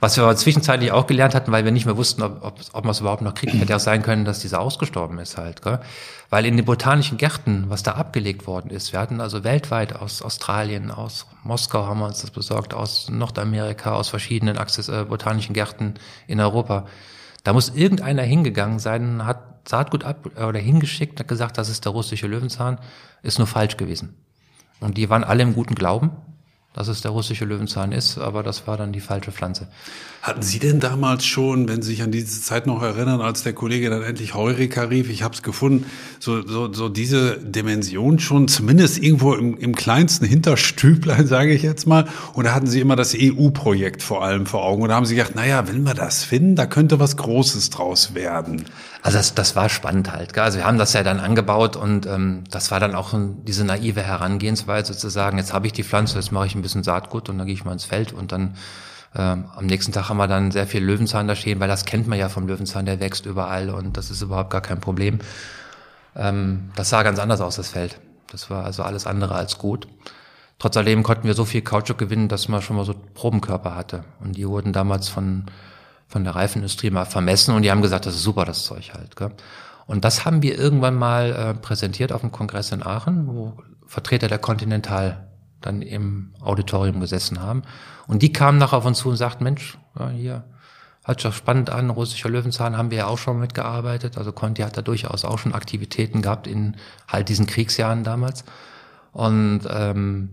Was wir aber zwischenzeitlich auch gelernt hatten, weil wir nicht mehr wussten, ob, ob, ob man es überhaupt noch kriegt, hätte auch sein können, dass dieser ausgestorben ist halt. Gell? Weil in den botanischen Gärten, was da abgelegt worden ist, wir hatten also weltweit aus Australien, aus Moskau haben wir uns das besorgt, aus Nordamerika, aus verschiedenen Access, äh, botanischen Gärten in Europa, da muss irgendeiner hingegangen sein, hat Saatgut ab oder hingeschickt, hat gesagt, das ist der russische Löwenzahn, ist nur falsch gewesen. Und die waren alle im guten Glauben dass es der russische Löwenzahn ist, aber das war dann die falsche Pflanze. Hatten Sie denn damals schon, wenn Sie sich an diese Zeit noch erinnern, als der Kollege dann endlich Heureka rief, ich habe es gefunden, so, so, so diese Dimension schon zumindest irgendwo im, im kleinsten Hinterstüblein, sage ich jetzt mal, oder hatten Sie immer das EU-Projekt vor allem vor Augen oder haben Sie gedacht, naja, wenn wir das finden, da könnte was Großes draus werden? Also das, das war spannend halt. Gell? Also wir haben das ja dann angebaut und ähm, das war dann auch diese naive Herangehensweise zu sagen, jetzt habe ich die Pflanze, jetzt mache ich ein bisschen Saatgut und dann gehe ich mal ins Feld und dann ähm, am nächsten Tag haben wir dann sehr viel Löwenzahn da stehen, weil das kennt man ja vom Löwenzahn, der wächst überall und das ist überhaupt gar kein Problem. Ähm, das sah ganz anders aus, das Feld. Das war also alles andere als gut. Trotz alledem konnten wir so viel Kautschuk gewinnen, dass man schon mal so Probenkörper hatte. Und die wurden damals von von der Reifenindustrie mal vermessen und die haben gesagt, das ist super, das Zeug halt. Gell? Und das haben wir irgendwann mal äh, präsentiert auf dem Kongress in Aachen, wo Vertreter der Continental dann im Auditorium gesessen haben. Und die kamen nachher auf uns zu und sagten, Mensch, ja, hier, hört sich doch spannend an, russischer Löwenzahn haben wir ja auch schon mitgearbeitet. Also Conti hat da durchaus auch schon Aktivitäten gehabt in halt diesen Kriegsjahren damals. Und ähm,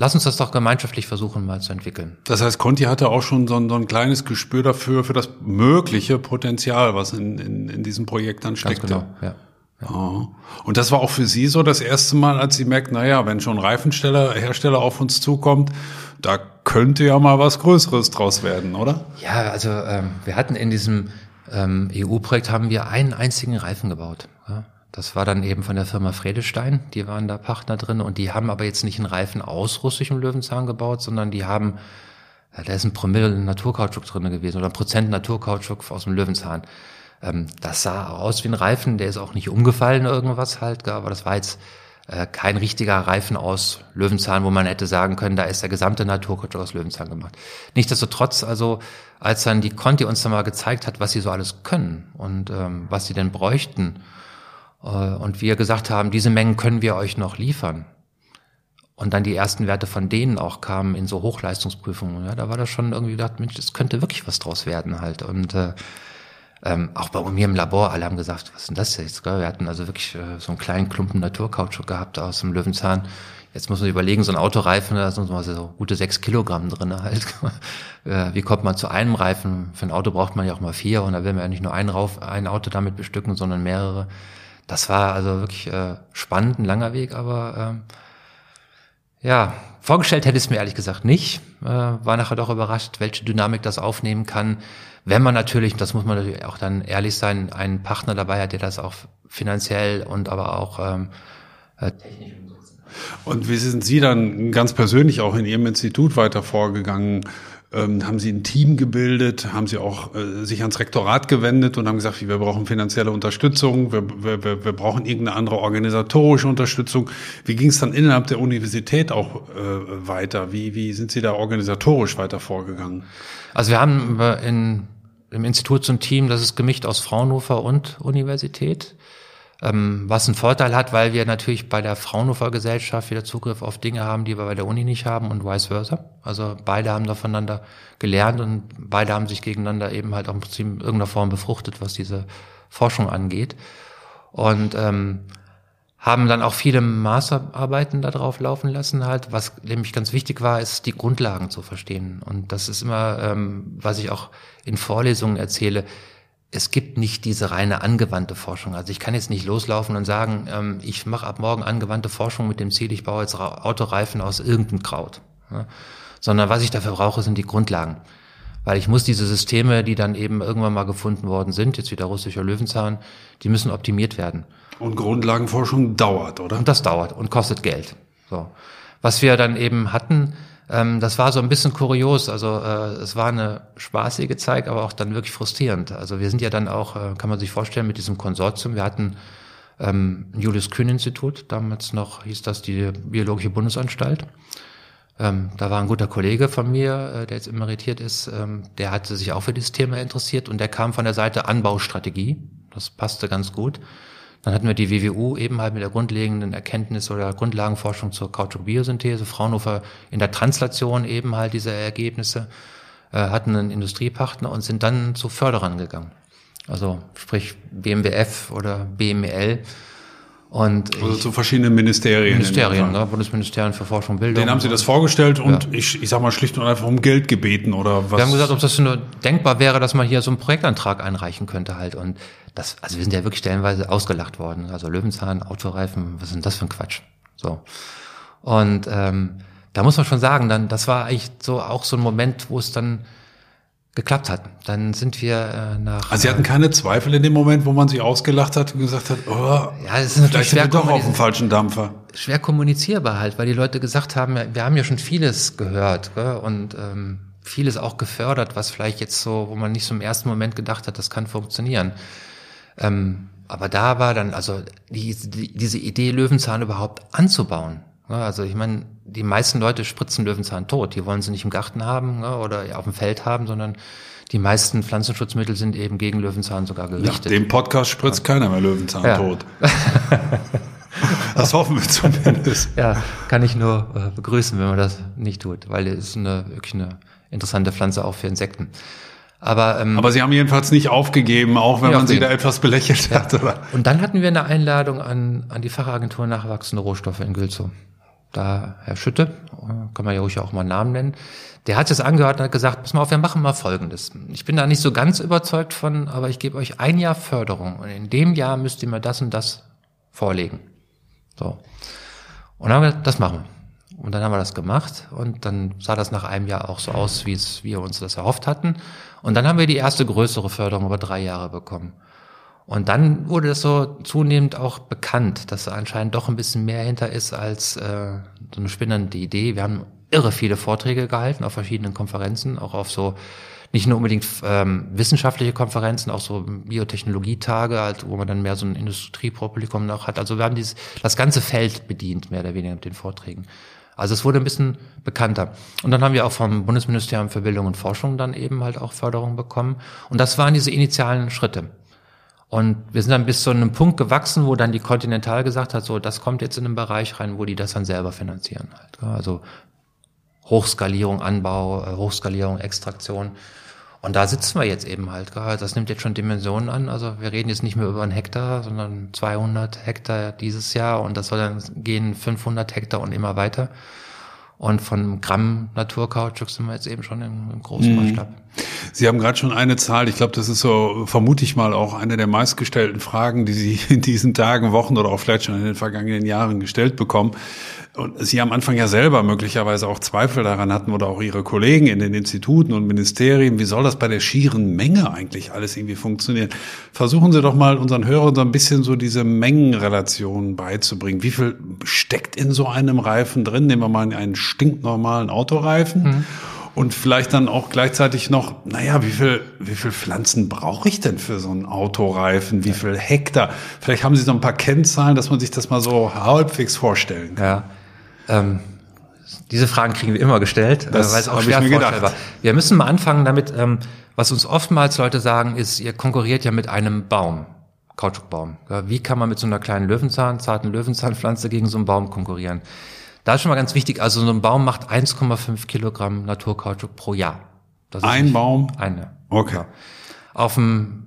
Lass uns das doch gemeinschaftlich versuchen, mal zu entwickeln. Das heißt, Conti hatte auch schon so ein, so ein kleines Gespür dafür, für das mögliche Potenzial, was in, in, in diesem Projekt dann steckte. Ganz genau, ja. ja. Und das war auch für Sie so das erste Mal, als Sie merkt, naja, wenn schon Reifensteller, Hersteller auf uns zukommt, da könnte ja mal was Größeres draus werden, oder? Ja, also ähm, wir hatten in diesem ähm, EU-Projekt haben wir einen einzigen Reifen gebaut. Das war dann eben von der Firma Fredestein, die waren da Partner drin und die haben aber jetzt nicht einen Reifen aus russischem Löwenzahn gebaut, sondern die haben, da ist ein Promille Naturkautschuk drin gewesen oder ein Prozent Naturkautschuk aus dem Löwenzahn. Ähm, das sah aus wie ein Reifen, der ist auch nicht umgefallen irgendwas halt, aber das war jetzt äh, kein richtiger Reifen aus Löwenzahn, wo man hätte sagen können, da ist der gesamte Naturkautschuk aus Löwenzahn gemacht. Nichtsdestotrotz, also als dann die Conti uns dann mal gezeigt hat, was sie so alles können und ähm, was sie denn bräuchten, und wir gesagt haben, diese Mengen können wir euch noch liefern. und dann die ersten Werte von denen auch kamen in so Hochleistungsprüfungen, ja, da war das schon irgendwie gedacht, Mensch, das könnte wirklich was draus werden halt. Und äh, ähm, auch bei mir im Labor, alle haben gesagt, was ist denn das jetzt? Gell? Wir hatten also wirklich äh, so einen kleinen Klumpen Naturkautschuk gehabt aus dem Löwenzahn. Jetzt muss man überlegen, so ein Autoreifen, da sind so gute sechs Kilogramm drin halt. Äh, wie kommt man zu einem Reifen? Für ein Auto braucht man ja auch mal vier und da will man ja nicht nur ein, Rauf, ein Auto damit bestücken, sondern mehrere. Das war also wirklich äh, spannend, ein langer Weg, aber ähm, ja, vorgestellt hätte ich es mir ehrlich gesagt nicht. Äh, war nachher doch überrascht, welche Dynamik das aufnehmen kann. Wenn man natürlich, das muss man natürlich auch dann ehrlich sein, einen Partner dabei hat, der das auch finanziell und aber auch ähm, äh, technisch und wie sind Sie dann ganz persönlich auch in Ihrem Institut weiter vorgegangen? Ähm, haben Sie ein Team gebildet? Haben Sie auch äh, sich ans Rektorat gewendet und haben gesagt, wir brauchen finanzielle Unterstützung, wir, wir, wir brauchen irgendeine andere organisatorische Unterstützung? Wie ging es dann innerhalb der Universität auch äh, weiter? Wie, wie sind Sie da organisatorisch weiter vorgegangen? Also wir haben in, im Institut so ein Team, das ist gemischt aus Fraunhofer und Universität. Ähm, was einen Vorteil hat, weil wir natürlich bei der Fraunhofer Gesellschaft wieder Zugriff auf Dinge haben, die wir bei der Uni nicht haben und vice versa. Also beide haben da voneinander gelernt und beide haben sich gegeneinander eben halt auch im Prinzip in irgendeiner Form befruchtet, was diese Forschung angeht. Und ähm, haben dann auch viele Masterarbeiten darauf laufen lassen halt. Was nämlich ganz wichtig war, ist die Grundlagen zu verstehen. Und das ist immer, ähm, was ich auch in Vorlesungen erzähle es gibt nicht diese reine angewandte Forschung. Also ich kann jetzt nicht loslaufen und sagen, ähm, ich mache ab morgen angewandte Forschung mit dem Ziel, ich baue jetzt Autoreifen aus irgendeinem Kraut. Ja? Sondern was ich dafür brauche, sind die Grundlagen. Weil ich muss diese Systeme, die dann eben irgendwann mal gefunden worden sind, jetzt wieder russischer Löwenzahn, die müssen optimiert werden. Und Grundlagenforschung dauert, oder? Und das dauert und kostet Geld. So. Was wir dann eben hatten, ähm, das war so ein bisschen kurios. Also äh, es war eine spaßige Zeit, aber auch dann wirklich frustrierend. Also wir sind ja dann auch, äh, kann man sich vorstellen, mit diesem Konsortium. Wir hatten ähm, Julius Kühn Institut, damals noch hieß das die Biologische Bundesanstalt. Ähm, da war ein guter Kollege von mir, äh, der jetzt emeritiert ist, ähm, der hatte sich auch für dieses Thema interessiert und der kam von der Seite Anbaustrategie. Das passte ganz gut. Dann hatten wir die WWU eben halt mit der grundlegenden Erkenntnis oder Grundlagenforschung zur Kautschuk-Biosynthese, Fraunhofer in der Translation eben halt diese Ergebnisse, äh, hatten einen Industriepartner und sind dann zu Förderern gegangen. Also sprich BMWF oder BML. Und also zu verschiedenen Ministerien. Ministerien, ne? Bundesministerien für Forschung und Bildung. Den haben Sie das vorgestellt und ja. ich, ich sag mal schlicht und einfach um Geld gebeten oder was? Wir haben gesagt, ob das nur denkbar wäre, dass man hier so einen Projektantrag einreichen könnte halt. Und das, also wir sind ja wirklich stellenweise ausgelacht worden. Also Löwenzahn, Autoreifen, was ist denn das für ein Quatsch? So. Und ähm, da muss man schon sagen, dann, das war eigentlich so auch so ein Moment, wo es dann geklappt hat. Dann sind wir äh, nach. Also Sie hatten keine Zweifel in dem Moment, wo man sich ausgelacht hat und gesagt hat, oh, ja, es ist natürlich schwer doch auf dem falschen Dampfer. Schwer kommunizierbar halt, weil die Leute gesagt haben, wir haben ja schon vieles gehört gell? und ähm, vieles auch gefördert, was vielleicht jetzt so, wo man nicht so im ersten Moment gedacht hat, das kann funktionieren. Ähm, aber da war dann, also die, die, diese Idee, Löwenzahn überhaupt anzubauen. Ja, also ich meine, die meisten Leute spritzen Löwenzahn tot. Die wollen sie nicht im Garten haben ja, oder auf dem Feld haben, sondern die meisten Pflanzenschutzmittel sind eben gegen Löwenzahn sogar gerichtet. Nach dem Podcast spritzt keiner mehr Löwenzahn ja. tot. das hoffen wir zumindest. Ja, kann ich nur äh, begrüßen, wenn man das nicht tut, weil es ist eine, wirklich eine interessante Pflanze auch für Insekten. Aber, ähm, Aber Sie haben jedenfalls nicht aufgegeben, auch wenn man Sie da etwas belächelt ja. hat. Oder? Und dann hatten wir eine Einladung an, an die Fachagentur Nachwachsende Rohstoffe in Gülzow. Da Herr Schütte, kann man ja ruhig auch mal einen Namen nennen, der hat es angehört und hat gesagt, pass mal auf, wir machen mal Folgendes. Ich bin da nicht so ganz überzeugt von, aber ich gebe euch ein Jahr Förderung und in dem Jahr müsst ihr mir das und das vorlegen. So. Und dann haben wir gesagt, das machen wir. Und dann haben wir das gemacht und dann sah das nach einem Jahr auch so aus, wie es wir uns das erhofft hatten. Und dann haben wir die erste größere Förderung über drei Jahre bekommen. Und dann wurde es so zunehmend auch bekannt, dass da anscheinend doch ein bisschen mehr hinter ist als äh, so eine spinnende Idee. Wir haben irre viele Vorträge gehalten auf verschiedenen Konferenzen, auch auf so nicht nur unbedingt ähm, wissenschaftliche Konferenzen, auch so Biotechnologietage, halt, wo man dann mehr so ein Industriepublikum noch hat. Also wir haben dieses, das ganze Feld bedient, mehr oder weniger mit den Vorträgen. Also es wurde ein bisschen bekannter. Und dann haben wir auch vom Bundesministerium für Bildung und Forschung dann eben halt auch Förderung bekommen. Und das waren diese initialen Schritte. Und wir sind dann bis zu einem Punkt gewachsen, wo dann die Continental gesagt hat, so, das kommt jetzt in einen Bereich rein, wo die das dann selber finanzieren halt. Also Hochskalierung, Anbau, äh, Hochskalierung, Extraktion. Und da sitzen wir jetzt eben halt. Das nimmt jetzt schon Dimensionen an. Also wir reden jetzt nicht mehr über einen Hektar, sondern 200 Hektar dieses Jahr und das soll dann gehen 500 Hektar und immer weiter. Und von Gramm Naturkautschuk sind wir jetzt eben schon im, im großen mhm. Maßstab. Sie haben gerade schon eine Zahl, ich glaube, das ist so, vermute ich mal, auch eine der meistgestellten Fragen, die Sie in diesen Tagen, Wochen oder auch vielleicht schon in den vergangenen Jahren gestellt bekommen und Sie am Anfang ja selber möglicherweise auch Zweifel daran hatten oder auch Ihre Kollegen in den Instituten und Ministerien, wie soll das bei der schieren Menge eigentlich alles irgendwie funktionieren? Versuchen Sie doch mal unseren Hörern so ein bisschen so diese Mengenrelation beizubringen. Wie viel steckt in so einem Reifen drin? Nehmen wir mal einen stinknormalen Autoreifen. Mhm. Und vielleicht dann auch gleichzeitig noch, naja, wie viel, wie viel Pflanzen brauche ich denn für so einen Autoreifen? Wie viel Hektar? Vielleicht haben Sie so ein paar Kennzahlen, dass man sich das mal so halbwegs vorstellen kann. Ja. Ähm, diese Fragen kriegen wir immer gestellt, äh, das weil es auch schwer vorstellbar Wir müssen mal anfangen damit, ähm, was uns oftmals Leute sagen, ist, ihr konkurriert ja mit einem Baum, Kautschukbaum. Ja, wie kann man mit so einer kleinen Löwenzahn, zarten Löwenzahnpflanze gegen so einen Baum konkurrieren? Da ist schon mal ganz wichtig, also so ein Baum macht 1,5 Kilogramm Naturkautschuk pro Jahr. ein Baum? Eine. Okay. Ja. Auf einem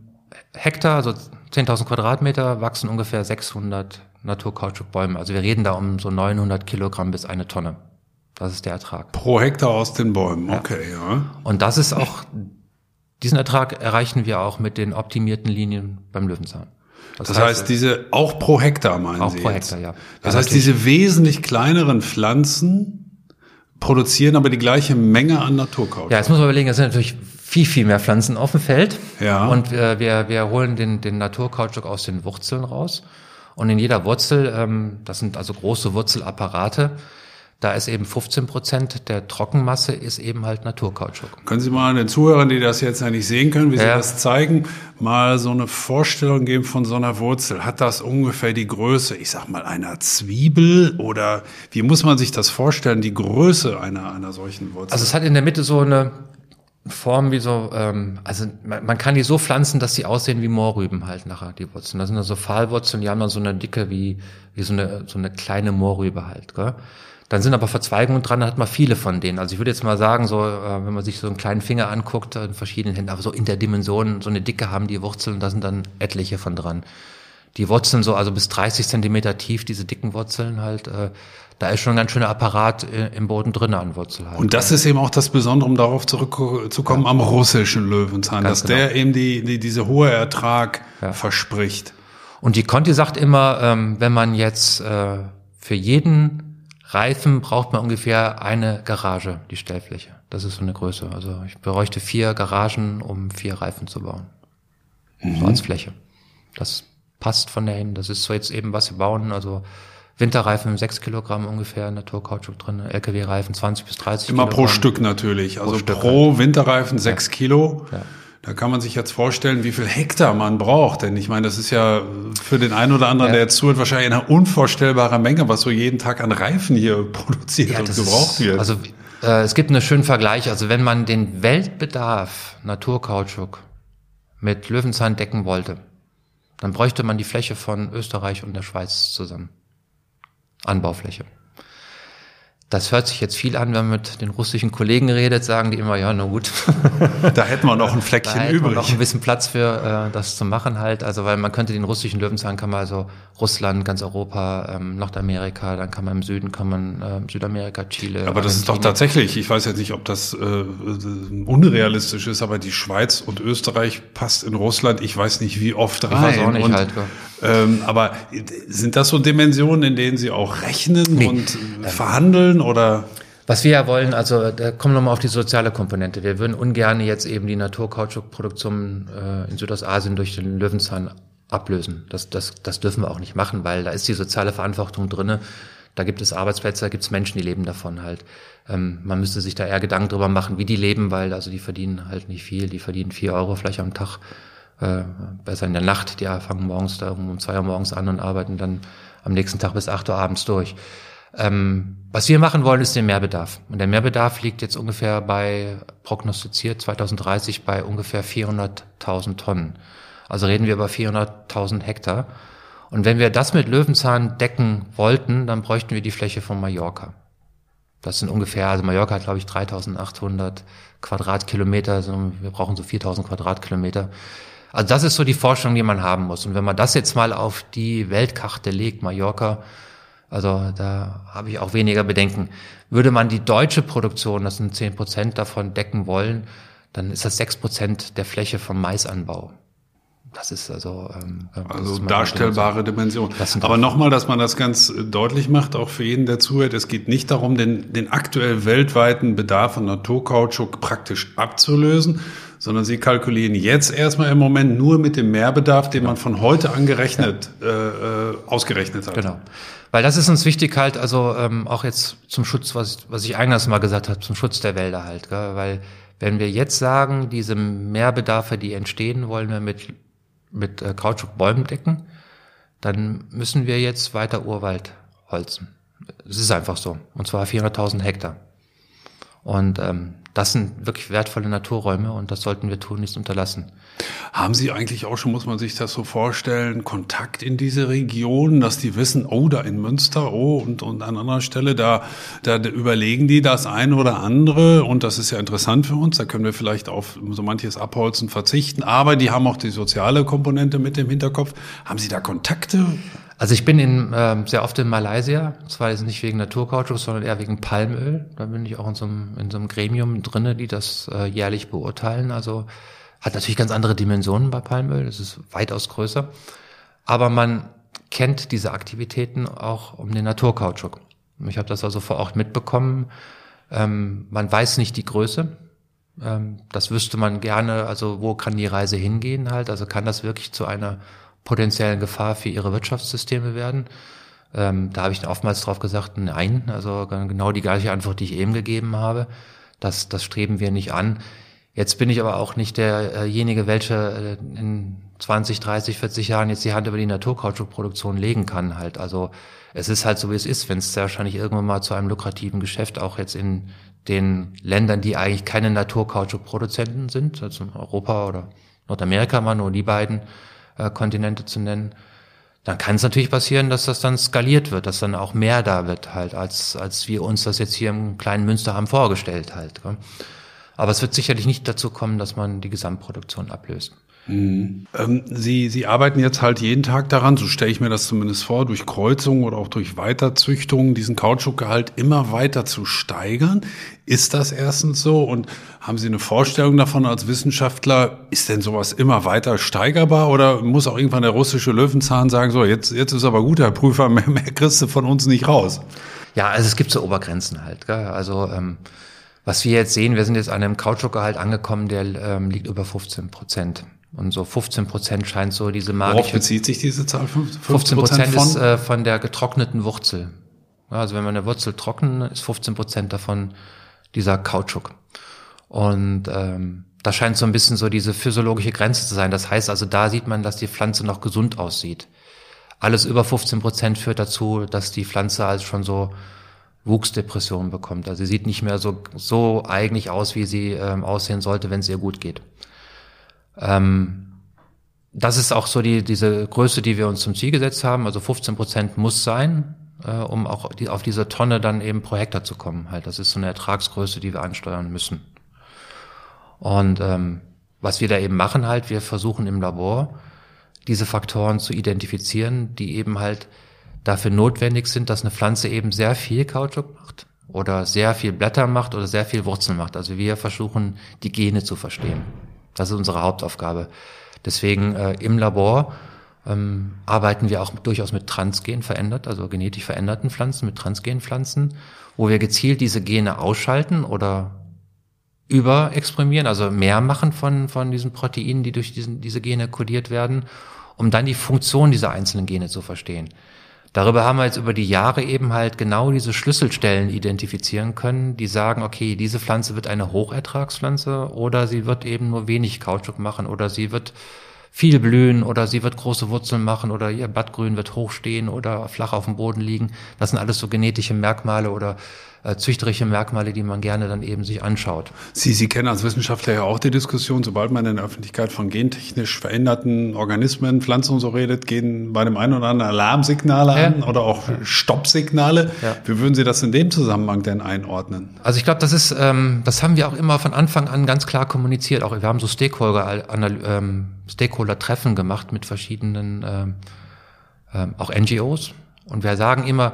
Hektar, also 10.000 Quadratmeter, wachsen ungefähr 600 Naturkautschukbäume. Also wir reden da um so 900 Kilogramm bis eine Tonne. Das ist der Ertrag. Pro Hektar aus den Bäumen, okay, ja. Und das ist auch, diesen Ertrag erreichen wir auch mit den optimierten Linien beim Löwenzahn. Das, das heißt, heißt, diese auch pro Hektar meinen auch Sie pro jetzt? Hektar, ja. Das ja, heißt, natürlich. diese wesentlich kleineren Pflanzen produzieren aber die gleiche Menge an Naturkautschuk. Ja, jetzt muss man überlegen, es sind natürlich viel, viel mehr Pflanzen auf dem Feld. Ja. Und wir, wir, wir holen den, den Naturkautschuk aus den Wurzeln raus. Und in jeder Wurzel, ähm, das sind also große Wurzelapparate, da ist eben 15 Prozent der Trockenmasse ist eben halt Naturkautschuk. Können Sie mal den Zuhörern, die das jetzt ja nicht sehen können, wie Sie ja. das zeigen, mal so eine Vorstellung geben von so einer Wurzel? Hat das ungefähr die Größe, ich sag mal, einer Zwiebel oder wie muss man sich das vorstellen, die Größe einer, einer solchen Wurzel? Also es hat in der Mitte so eine, Form wie so, ähm, also man, man kann die so pflanzen, dass sie aussehen wie Moorrüben halt nachher, die Wurzeln. Das sind dann so Pfahlwurzeln, die haben dann so eine dicke wie, wie so eine, so eine kleine Moorrübe halt, gell? Dann sind aber Verzweigungen dran, da hat man viele von denen. Also ich würde jetzt mal sagen, so, äh, wenn man sich so einen kleinen Finger anguckt, in verschiedenen Händen, aber so in der Dimension, so eine Dicke haben die Wurzeln, da sind dann etliche von dran. Die Wurzeln so, also bis 30 Zentimeter tief, diese dicken Wurzeln halt, äh, da ist schon ein ganz schöner Apparat äh, im Boden drin an Wurzel halt. Und das ist eben auch das Besondere, um darauf zurückzukommen, ja. am russischen Löwenzahn, ganz dass genau. der eben die, die, diese hohe Ertrag ja. verspricht. Und die Conti sagt immer, ähm, wenn man jetzt äh, für jeden Reifen braucht man ungefähr eine Garage, die Stellfläche. Das ist so eine Größe. Also ich bräuchte vier Garagen, um vier Reifen zu bauen. Mhm. So als Fläche. Das passt von der hin. Das ist so jetzt eben, was wir bauen. Also Winterreifen 6 Kilogramm ungefähr Naturkautschuk drin, LKW-Reifen 20 bis 30 Immer Kilogramm. pro Stück natürlich, also pro, Stück pro. Winterreifen 6 ja. Kilo. Ja. Da kann man sich jetzt vorstellen, wie viel Hektar man braucht. Denn ich meine, das ist ja für den einen oder anderen, ja. der jetzt zuhört, wahrscheinlich eine unvorstellbare Menge, was so jeden Tag an Reifen hier produziert ja, und gebraucht wird. Also äh, es gibt einen schönen Vergleich. Also wenn man den Weltbedarf Naturkautschuk mit Löwenzahn decken wollte, dann bräuchte man die Fläche von Österreich und der Schweiz zusammen. Anbaufläche. Das hört sich jetzt viel an, wenn man mit den russischen Kollegen redet, sagen die immer, ja, na gut. Da hätten wir noch ein Fleckchen da übrig. noch ein bisschen Platz für äh, das zu machen halt. Also, weil man könnte den russischen Löwenzahn kann man also Russland, ganz Europa, ähm, Nordamerika, dann kann man im Süden, kann man äh, Südamerika, Chile. Aber das ist doch tatsächlich, ich weiß jetzt nicht, ob das äh, unrealistisch ist, aber die Schweiz und Österreich passt in Russland, ich weiß nicht wie oft rein. Ich weiß auch nicht und, halt. Ähm, aber sind das so Dimensionen, in denen Sie auch rechnen nee. und ähm, verhandeln oder? Was wir ja wollen, also da kommen wir nochmal auf die soziale Komponente. Wir würden ungern jetzt eben die Naturkautschukproduktion äh, in Südostasien durch den Löwenzahn ablösen. Das, das, das dürfen wir auch nicht machen, weil da ist die soziale Verantwortung drinne. Da gibt es Arbeitsplätze, da gibt es Menschen, die leben davon halt. Ähm, man müsste sich da eher Gedanken drüber machen, wie die leben, weil also die verdienen halt nicht viel. Die verdienen vier Euro vielleicht am Tag äh, besser in der Nacht, die fangen morgens da um zwei Uhr morgens an und arbeiten dann am nächsten Tag bis acht Uhr abends durch. Ähm, was wir machen wollen, ist den Mehrbedarf. Und der Mehrbedarf liegt jetzt ungefähr bei, prognostiziert 2030 bei ungefähr 400.000 Tonnen. Also reden wir über 400.000 Hektar. Und wenn wir das mit Löwenzahn decken wollten, dann bräuchten wir die Fläche von Mallorca. Das sind ungefähr, also Mallorca hat glaube ich 3800 Quadratkilometer, also wir brauchen so 4000 Quadratkilometer. Also das ist so die Forschung, die man haben muss. Und wenn man das jetzt mal auf die Weltkarte legt, Mallorca, also da habe ich auch weniger Bedenken. Würde man die deutsche Produktion, das sind zehn Prozent davon, decken wollen, dann ist das sechs Prozent der Fläche vom Maisanbau. Das ist also ähm, also darstellbare Dimension. Aber nochmal, dass man das ganz deutlich macht, auch für jeden, der zuhört. Es geht nicht darum, den, den aktuell weltweiten Bedarf an Naturkautschuk praktisch abzulösen, sondern Sie kalkulieren jetzt erstmal im Moment nur mit dem Mehrbedarf, den man von heute angerechnet ja. äh, äh, ausgerechnet hat. Genau. Weil das ist uns wichtig halt, also ähm, auch jetzt zum Schutz, was, was ich eingangs mal gesagt habe, zum Schutz der Wälder halt. Gell? Weil wenn wir jetzt sagen, diese Mehrbedarfe, die entstehen, wollen wir mit mit äh, Kautschukbäumen decken, dann müssen wir jetzt weiter Urwald holzen. Es ist einfach so. Und zwar 400.000 Hektar. Und ähm, das sind wirklich wertvolle Naturräume und das sollten wir tun, nicht unterlassen. Haben Sie eigentlich auch schon, muss man sich das so vorstellen, Kontakt in diese Region, dass die wissen, oh, da in Münster, oh, und, und an anderer Stelle, da, da überlegen die das eine oder andere und das ist ja interessant für uns, da können wir vielleicht auf so manches Abholzen verzichten, aber die haben auch die soziale Komponente mit dem Hinterkopf. Haben Sie da Kontakte? Also ich bin in, äh, sehr oft in Malaysia, zwar jetzt nicht wegen Naturkautschuk, sondern eher wegen Palmöl. Da bin ich auch in so einem, in so einem Gremium drinne, die das äh, jährlich beurteilen. Also hat natürlich ganz andere Dimensionen bei Palmöl, das ist weitaus größer. Aber man kennt diese Aktivitäten auch um den Naturkautschuk. Ich habe das also vor Ort mitbekommen. Ähm, man weiß nicht die Größe. Ähm, das wüsste man gerne, also wo kann die Reise hingehen halt. Also kann das wirklich zu einer potenziellen Gefahr für ihre Wirtschaftssysteme werden? Ähm, da habe ich oftmals drauf gesagt, nein, also genau die gleiche Antwort, die ich eben gegeben habe. Das, das streben wir nicht an. Jetzt bin ich aber auch nicht derjenige, welcher äh, in 20, 30, 40 Jahren jetzt die Hand über die Naturkautschukproduktion legen kann halt. Also es ist halt so, wie es ist, wenn es wahrscheinlich irgendwann mal zu einem lukrativen Geschäft auch jetzt in den Ländern, die eigentlich keine Naturkautschukproduzenten sind, also Europa oder Nordamerika mal nur die beiden, äh, Kontinente zu nennen, dann kann es natürlich passieren, dass das dann skaliert wird, dass dann auch mehr da wird halt, als, als wir uns das jetzt hier im kleinen Münster haben vorgestellt halt. Aber es wird sicherlich nicht dazu kommen, dass man die Gesamtproduktion ablöst. Mhm. Ähm, Sie, Sie arbeiten jetzt halt jeden Tag daran, so stelle ich mir das zumindest vor, durch Kreuzung oder auch durch Weiterzüchtung diesen Kautschukgehalt immer weiter zu steigern. Ist das erstens so? Und haben Sie eine Vorstellung davon als Wissenschaftler, ist denn sowas immer weiter steigerbar oder muss auch irgendwann der russische Löwenzahn sagen, so, jetzt, jetzt ist aber gut, Herr Prüfer, mehr, mehr kriegst du von uns nicht raus? Ja, also es gibt so Obergrenzen halt. Gell? Also ähm, was wir jetzt sehen, wir sind jetzt an einem Kautschukgehalt angekommen, der ähm, liegt über 15 Prozent. Und so 15 Prozent scheint so diese magische... Worauf bezieht sich diese Zahl? 15 Prozent ist äh, von der getrockneten Wurzel. Ja, also wenn man eine Wurzel trocken, ist 15 Prozent davon dieser Kautschuk. Und ähm, da scheint so ein bisschen so diese physiologische Grenze zu sein. Das heißt also, da sieht man, dass die Pflanze noch gesund aussieht. Alles über 15 Prozent führt dazu, dass die Pflanze also schon so Wuchsdepressionen bekommt. Also sie sieht nicht mehr so, so eigentlich aus, wie sie ähm, aussehen sollte, wenn es ihr gut geht. Ähm, das ist auch so die, diese Größe, die wir uns zum Ziel gesetzt haben. Also 15 Prozent muss sein, äh, um auch die, auf diese Tonne dann eben pro Hektar zu kommen. Halt, das ist so eine Ertragsgröße, die wir ansteuern müssen. Und ähm, was wir da eben machen halt, wir versuchen im Labor diese Faktoren zu identifizieren, die eben halt dafür notwendig sind, dass eine Pflanze eben sehr viel Kautschuk macht oder sehr viel Blätter macht oder sehr viel Wurzeln macht. Also wir versuchen, die Gene zu verstehen. Das ist unsere Hauptaufgabe. Deswegen äh, im Labor ähm, arbeiten wir auch durchaus mit Transgen verändert, also genetisch veränderten Pflanzen, mit Transgenpflanzen, wo wir gezielt diese Gene ausschalten oder überexprimieren, also mehr machen von, von diesen Proteinen, die durch diesen, diese Gene kodiert werden, um dann die Funktion dieser einzelnen Gene zu verstehen. Darüber haben wir jetzt über die Jahre eben halt genau diese Schlüsselstellen identifizieren können, die sagen, okay, diese Pflanze wird eine Hochertragspflanze oder sie wird eben nur wenig Kautschuk machen oder sie wird viel blühen oder sie wird große Wurzeln machen oder ihr Blattgrün wird hochstehen oder flach auf dem Boden liegen. Das sind alles so genetische Merkmale oder äh, züchterische Merkmale, die man gerne dann eben sich anschaut. Sie, Sie kennen als Wissenschaftler ja auch die Diskussion, sobald man in der Öffentlichkeit von gentechnisch veränderten Organismen, Pflanzen und so redet, gehen bei dem einen oder anderen Alarmsignale ja. an oder auch Stoppsignale. Ja. Wie würden Sie das in dem Zusammenhang denn einordnen? Also ich glaube, das ist, ähm, das haben wir auch immer von Anfang an ganz klar kommuniziert. Auch wir haben so Stakeholder, ähm, Stakeholder-Treffen gemacht mit verschiedenen, ähm, ähm, auch NGOs. Und wir sagen immer,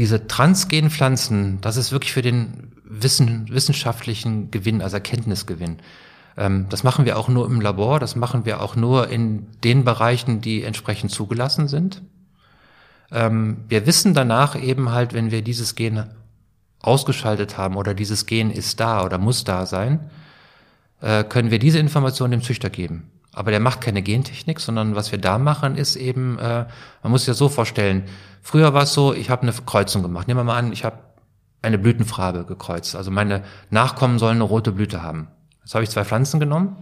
diese transgenen Pflanzen, das ist wirklich für den Wissen, wissenschaftlichen Gewinn, also Erkenntnisgewinn. Ähm, das machen wir auch nur im Labor, das machen wir auch nur in den Bereichen, die entsprechend zugelassen sind. Ähm, wir wissen danach eben halt, wenn wir dieses Gen ausgeschaltet haben oder dieses Gen ist da oder muss da sein, äh, können wir diese Information dem Züchter geben. Aber der macht keine Gentechnik, sondern was wir da machen, ist eben, äh, man muss sich das so vorstellen, früher war es so, ich habe eine Kreuzung gemacht. Nehmen wir mal an, ich habe eine Blütenfarbe gekreuzt. Also meine Nachkommen sollen eine rote Blüte haben. Jetzt habe ich zwei Pflanzen genommen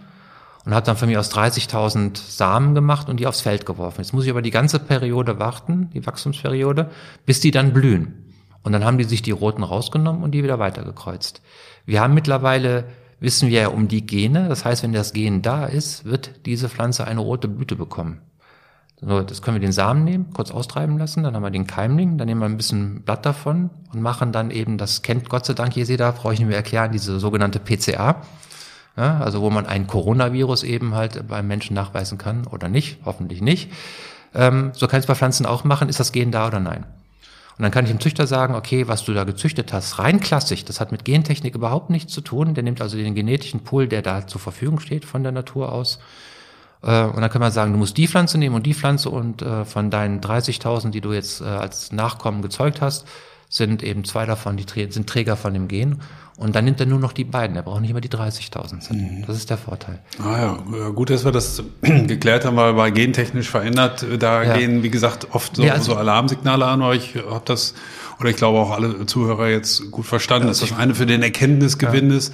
und habe dann von mir aus 30.000 Samen gemacht und die aufs Feld geworfen. Jetzt muss ich aber die ganze Periode warten, die Wachstumsperiode, bis die dann blühen. Und dann haben die sich die roten rausgenommen und die wieder weitergekreuzt. Wir haben mittlerweile wissen wir ja um die Gene. Das heißt, wenn das Gen da ist, wird diese Pflanze eine rote Blüte bekommen. So, das können wir den Samen nehmen, kurz austreiben lassen, dann haben wir den Keimling, dann nehmen wir ein bisschen Blatt davon und machen dann eben, das kennt Gott sei Dank jeder, brauche ich nicht mehr erklären, diese sogenannte PCA. Ja, also wo man ein Coronavirus eben halt beim Menschen nachweisen kann oder nicht, hoffentlich nicht. Ähm, so kann es bei Pflanzen auch machen, ist das Gen da oder nein? Und dann kann ich dem Züchter sagen, okay, was du da gezüchtet hast, rein klassisch, das hat mit Gentechnik überhaupt nichts zu tun. Der nimmt also den genetischen Pool, der da zur Verfügung steht von der Natur aus. Äh, und dann kann man sagen, du musst die Pflanze nehmen und die Pflanze und äh, von deinen 30.000, die du jetzt äh, als Nachkommen gezeugt hast, sind eben zwei davon, die sind Träger von dem Gen. Und dann nimmt er nur noch die beiden. Er braucht nicht immer die 30.000. Mhm. Das ist der Vorteil. Ah ja, gut, dass wir das geklärt haben, weil bei gentechnisch verändert, da ja. gehen, wie gesagt, oft so, ja, also, so Alarmsignale an. Aber ich habe das, oder ich glaube auch alle Zuhörer jetzt gut verstanden, dass das eine für den Erkenntnisgewinn ist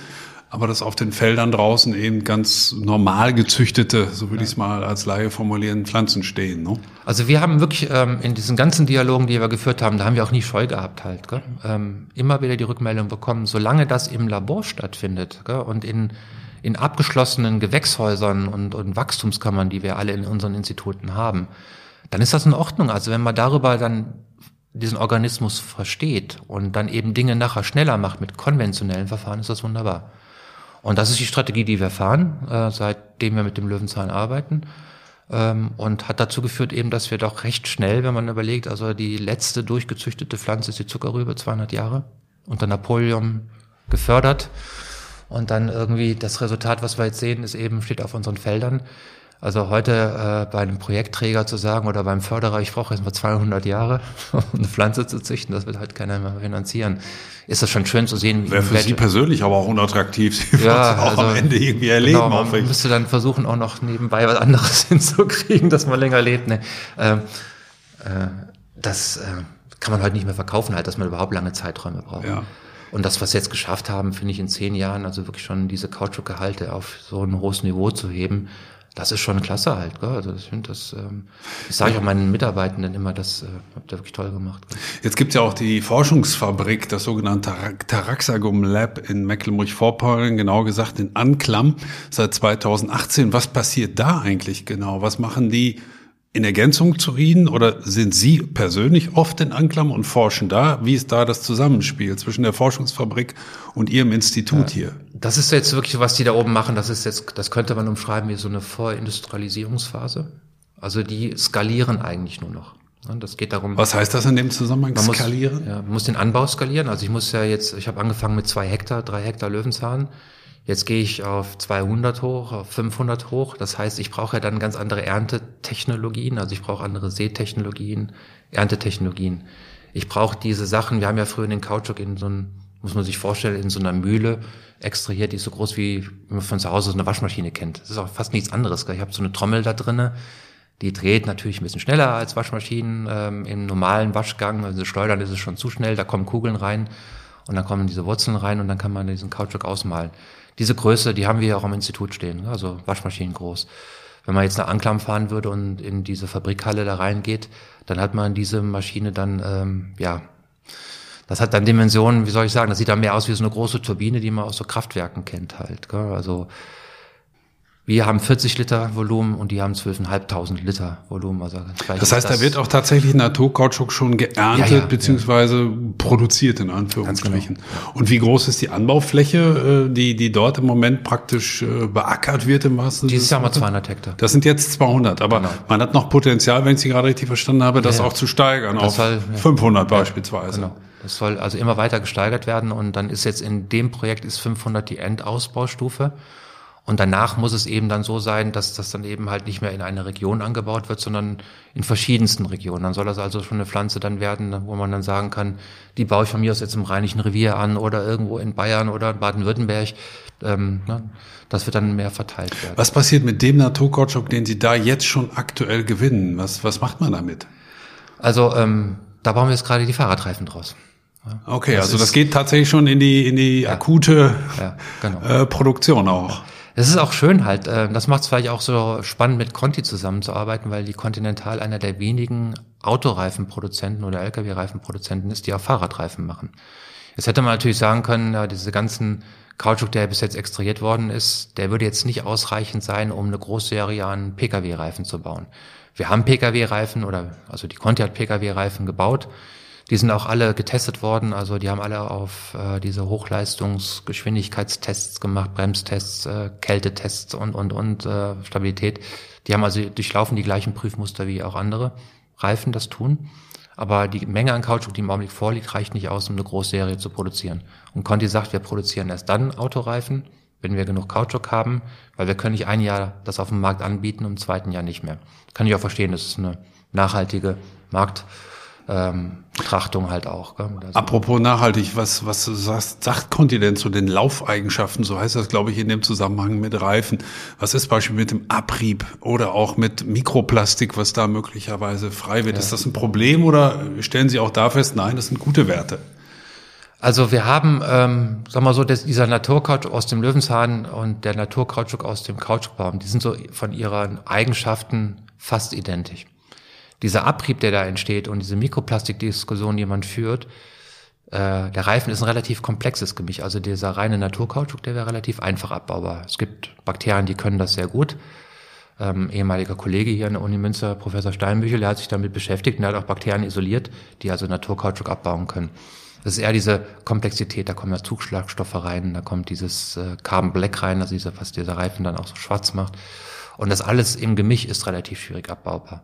aber dass auf den Feldern draußen eben ganz normal gezüchtete, so würde ich es mal als Laie formulieren, Pflanzen stehen. Ne? Also wir haben wirklich ähm, in diesen ganzen Dialogen, die wir geführt haben, da haben wir auch nie Scheu gehabt halt. Gell? Ähm, immer wieder die Rückmeldung bekommen, solange das im Labor stattfindet gell? und in, in abgeschlossenen Gewächshäusern und, und Wachstumskammern, die wir alle in unseren Instituten haben, dann ist das in Ordnung. Also wenn man darüber dann diesen Organismus versteht und dann eben Dinge nachher schneller macht mit konventionellen Verfahren, ist das wunderbar. Und das ist die Strategie, die wir fahren, äh, seitdem wir mit dem Löwenzahn arbeiten. Ähm, und hat dazu geführt eben, dass wir doch recht schnell, wenn man überlegt, also die letzte durchgezüchtete Pflanze ist die Zuckerrübe, 200 Jahre, unter Napoleon gefördert. Und dann irgendwie das Resultat, was wir jetzt sehen, ist eben, steht auf unseren Feldern. Also heute äh, bei einem Projektträger zu sagen oder beim Förderer, ich brauche jetzt mal 200 Jahre, um eine Pflanze zu züchten, das wird halt keiner mehr finanzieren. Ist das schon schön zu sehen. Wäre für Sie persönlich aber auch unattraktiv. Sie ja, auch also, am Ende irgendwie erleben. Genau, man müsste dann versuchen, auch noch nebenbei was anderes hinzukriegen, dass man länger lebt. Ne? Ähm, äh, das äh, kann man halt nicht mehr verkaufen, halt, dass man überhaupt lange Zeiträume braucht. Ja. Und das, was wir jetzt geschafft haben, finde ich in zehn Jahren, also wirklich schon diese Kautschukgehalte auf so ein hohes Niveau zu heben, das ist schon klasse halt. Gell? Also ich finde das, ähm, ich sage auch meinen Mitarbeitenden immer, das äh, habt ihr wirklich toll gemacht. Gell? Jetzt gibt's ja auch die Forschungsfabrik, das sogenannte Taraxagum Lab in Mecklenburg-Vorpommern, genau gesagt in Anklam seit 2018. Was passiert da eigentlich genau? Was machen die in Ergänzung zu Ihnen oder sind Sie persönlich oft in Anklam und forschen da? Wie ist da das Zusammenspiel zwischen der Forschungsfabrik und Ihrem Institut hier? Das ist jetzt wirklich, was die da oben machen, das ist jetzt, das könnte man umschreiben wie so eine Vorindustrialisierungsphase. Also die skalieren eigentlich nur noch. Das geht darum. Was heißt das in dem Zusammenhang? Man skalieren? Muss, ja, man muss den Anbau skalieren. Also ich muss ja jetzt, ich habe angefangen mit zwei Hektar, drei Hektar Löwenzahn. Jetzt gehe ich auf 200 hoch, auf 500 hoch. Das heißt, ich brauche ja dann ganz andere Erntetechnologien. Also ich brauche andere Seetechnologien, Erntetechnologien. Ich brauche diese Sachen. Wir haben ja früher den Kautschuk in so einem, muss man sich vorstellen, in so einer Mühle extrahiert, die ist so groß wie man von zu Hause so eine Waschmaschine kennt. Das ist auch fast nichts anderes. Ich habe so eine Trommel da drinne. Die dreht natürlich ein bisschen schneller als Waschmaschinen ähm, im normalen Waschgang. Also Schleudern ist es schon zu schnell. Da kommen Kugeln rein und dann kommen diese Wurzeln rein und dann kann man diesen Kautschuk ausmalen. Diese Größe, die haben wir ja auch am Institut stehen, ne? also Waschmaschinen groß. Wenn man jetzt nach Anklam fahren würde und in diese Fabrikhalle da reingeht, dann hat man diese Maschine dann, ähm, ja, das hat dann Dimensionen, wie soll ich sagen, das sieht dann mehr aus wie so eine große Turbine, die man aus so Kraftwerken kennt halt. Gell? Also wir haben 40 Liter Volumen und die haben 12.500 Liter Volumen. Also das heißt, das da wird auch tatsächlich Naturkautschuk schon geerntet ja, ja, beziehungsweise ja. produziert in Anführungsstrichen. Genau. Und wie groß ist die Anbaufläche, äh, die, die dort im Moment praktisch äh, beackert wird im wahrsten Dieses Jahr mal 200 Hektar. Das sind jetzt 200, aber genau. man hat noch Potenzial, wenn ich Sie gerade richtig verstanden habe, das auch zu steigern das auf soll, 500 beispielsweise. Genau. Das soll also immer weiter gesteigert werden und dann ist jetzt in dem Projekt ist 500 die Endausbaustufe. Und danach muss es eben dann so sein, dass das dann eben halt nicht mehr in einer Region angebaut wird, sondern in verschiedensten Regionen. Dann soll das also schon eine Pflanze dann werden, wo man dann sagen kann, die baue ich von mir aus jetzt im Rheinischen Revier an oder irgendwo in Bayern oder in Baden-Württemberg. Ähm, ne, das wird dann mehr verteilt werden. Was passiert mit dem Naturkautschuk, den Sie da jetzt schon aktuell gewinnen? Was, was macht man damit? Also ähm, da bauen wir jetzt gerade die Fahrradreifen draus. Okay, das also das geht tatsächlich schon in die in die ja, akute ja, genau. äh, Produktion auch. Das ist auch schön halt. Äh, das macht es vielleicht auch so spannend, mit Conti zusammenzuarbeiten, weil die Continental einer der wenigen Autoreifenproduzenten oder Lkw-Reifenproduzenten ist, die auch Fahrradreifen machen. Jetzt hätte man natürlich sagen können, ja, diese ganzen Kautschuk, der bis jetzt extrahiert worden ist, der würde jetzt nicht ausreichend sein, um eine Großserie an Pkw-Reifen zu bauen. Wir haben Pkw-Reifen oder also die Conti hat Pkw-Reifen gebaut. Die sind auch alle getestet worden, also die haben alle auf äh, diese Hochleistungsgeschwindigkeitstests gemacht, Bremstests, äh, Kältetests und und und äh, Stabilität. Die haben also durchlaufen die gleichen Prüfmuster wie auch andere Reifen das tun. Aber die Menge an Kautschuk, die im Augenblick vorliegt, reicht nicht aus, um eine Großserie zu produzieren. Und Conti sagt, wir produzieren erst dann Autoreifen, wenn wir genug Kautschuk haben, weil wir können nicht ein Jahr das auf dem Markt anbieten und im zweiten Jahr nicht mehr. Kann ich auch verstehen, das ist eine nachhaltige Markt ähm, Betrachtung halt auch. Gell? Also Apropos nachhaltig, was, was sagt, sagt Kontinent zu den Laufeigenschaften? So heißt das, glaube ich, in dem Zusammenhang mit Reifen. Was ist Beispiel mit dem Abrieb oder auch mit Mikroplastik, was da möglicherweise frei wird? Ja. Ist das ein Problem oder stellen Sie auch da fest, nein, das sind gute Werte? Also wir haben, ähm, sagen wir mal so, dass dieser Naturkautschuk aus dem Löwenzahn und der Naturkautschuk aus dem Kautschukbaum, die sind so von ihren Eigenschaften fast identisch dieser Abrieb, der da entsteht und diese Mikroplastikdiskussion, die man führt, äh, der Reifen ist ein relativ komplexes Gemisch. Also dieser reine Naturkautschuk, der wäre relativ einfach abbaubar. Es gibt Bakterien, die können das sehr gut. Ähm, ehemaliger Kollege hier an der Uni Münster, Professor Steinbüchel, der hat sich damit beschäftigt und hat auch Bakterien isoliert, die also Naturkautschuk abbauen können. Das ist eher diese Komplexität, da kommen ja Zugschlagstoffe rein, da kommt dieses äh, Carbon Black rein, also dieser, was dieser Reifen dann auch so schwarz macht. Und das alles im Gemisch ist relativ schwierig abbaubar.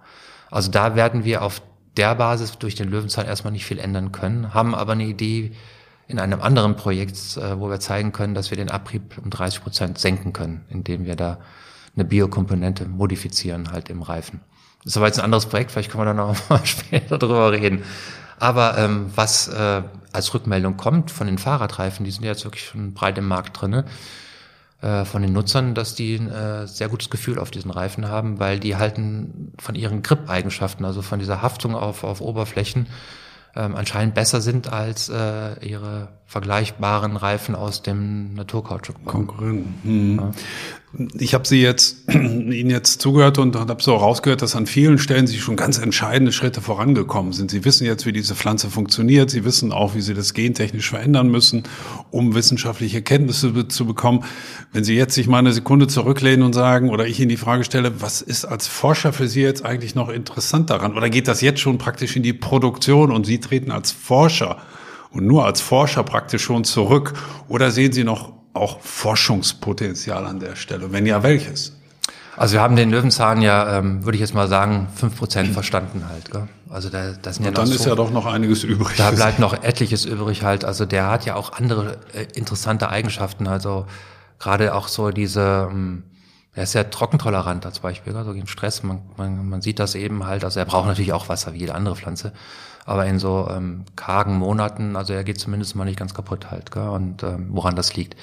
Also da werden wir auf der Basis durch den Löwenzahn erstmal nicht viel ändern können, haben aber eine Idee in einem anderen Projekt, äh, wo wir zeigen können, dass wir den Abrieb um 30 Prozent senken können, indem wir da eine Biokomponente modifizieren halt im Reifen. Das ist aber jetzt ein anderes Projekt, vielleicht können wir da noch mal später drüber reden. Aber ähm, was äh, als Rückmeldung kommt von den Fahrradreifen, die sind ja jetzt wirklich schon breit im Markt drinne, äh, von den Nutzern, dass die ein äh, sehr gutes Gefühl auf diesen Reifen haben, weil die halten von ihren Grip-Eigenschaften, also von dieser Haftung auf, auf Oberflächen, ähm, anscheinend besser sind als äh, ihre vergleichbaren Reifen aus dem Naturkautschuk. Konkurrenten. Hm. Ja. Ich habe Sie jetzt Ihnen jetzt zugehört und habe so rausgehört, dass an vielen Stellen Sie schon ganz entscheidende Schritte vorangekommen sind. Sie wissen jetzt, wie diese Pflanze funktioniert. Sie wissen auch, wie Sie das gentechnisch verändern müssen, um wissenschaftliche Kenntnisse zu bekommen. Wenn Sie jetzt sich mal eine Sekunde zurücklehnen und sagen, oder ich Ihnen die Frage stelle, was ist als Forscher für Sie jetzt eigentlich noch interessant daran? Oder geht das jetzt schon praktisch in die Produktion und Sie treten als Forscher und nur als Forscher praktisch schon zurück? Oder sehen Sie noch auch Forschungspotenzial an der Stelle? Wenn ja, welches? Also wir haben den Löwenzahn ja, ähm, würde ich jetzt mal sagen, fünf Prozent verstanden halt. Gell? Also da, das sind ja Und dann ist so, ja doch noch einiges übrig. Da bleibt noch etliches übrig halt. Also der hat ja auch andere äh, interessante Eigenschaften. Also gerade auch so diese, ähm, er ist sehr trockentolerant als Beispiel, also gegen Stress. Man, man, man sieht das eben halt. Also er braucht natürlich auch Wasser wie jede andere Pflanze aber in so ähm, kargen Monaten, also er geht zumindest mal nicht ganz kaputt halt, gell? und ähm, woran das liegt.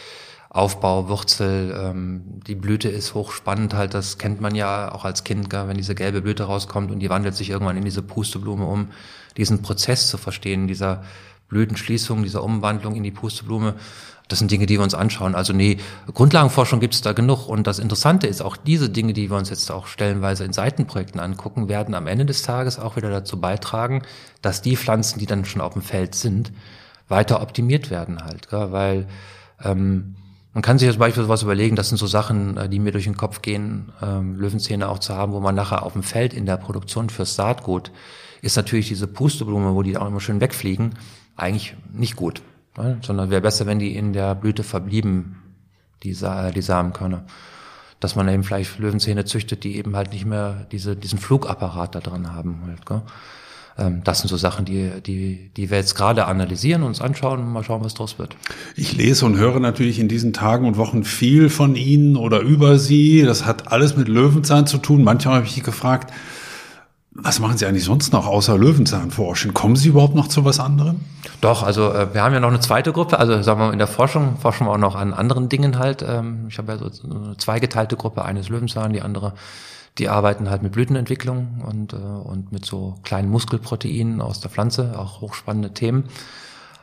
Aufbau, Wurzel, ähm, die Blüte ist hochspannend halt, das kennt man ja auch als Kind, gell? wenn diese gelbe Blüte rauskommt und die wandelt sich irgendwann in diese Pusteblume um, diesen Prozess zu verstehen, dieser Blütenschließung, dieser Umwandlung in die Pusteblume, das sind Dinge, die wir uns anschauen. Also nee, Grundlagenforschung gibt es da genug. Und das Interessante ist, auch diese Dinge, die wir uns jetzt auch stellenweise in Seitenprojekten angucken, werden am Ende des Tages auch wieder dazu beitragen, dass die Pflanzen, die dann schon auf dem Feld sind, weiter optimiert werden halt, gell? weil ähm, man kann sich jetzt beispielsweise was überlegen, das sind so Sachen, äh, die mir durch den Kopf gehen, ähm, Löwenzähne auch zu haben, wo man nachher auf dem Feld in der Produktion fürs Saatgut ist natürlich diese Pusteblume, wo die auch immer schön wegfliegen, eigentlich nicht gut. Ne? Sondern wäre besser, wenn die in der Blüte verblieben, die, Sa die Samenkörner. Dass man eben vielleicht Löwenzähne züchtet, die eben halt nicht mehr diese, diesen Flugapparat da dran haben. Halt, gell? Ähm, das sind so Sachen, die, die, die wir jetzt gerade analysieren, uns anschauen und mal schauen, was draus wird. Ich lese und höre natürlich in diesen Tagen und Wochen viel von Ihnen oder über Sie. Das hat alles mit Löwenzahn zu tun. Manchmal habe ich gefragt, was machen Sie eigentlich sonst noch außer Löwenzahn forschen? Kommen Sie überhaupt noch zu was anderem? Doch, also äh, wir haben ja noch eine zweite Gruppe, also sagen wir mal in der Forschung forschen wir auch noch an anderen Dingen halt. Ähm, ich habe ja so eine zweigeteilte Gruppe, eines Löwenzahn, die andere die arbeiten halt mit Blütenentwicklung und, äh, und mit so kleinen Muskelproteinen aus der Pflanze, auch hochspannende Themen.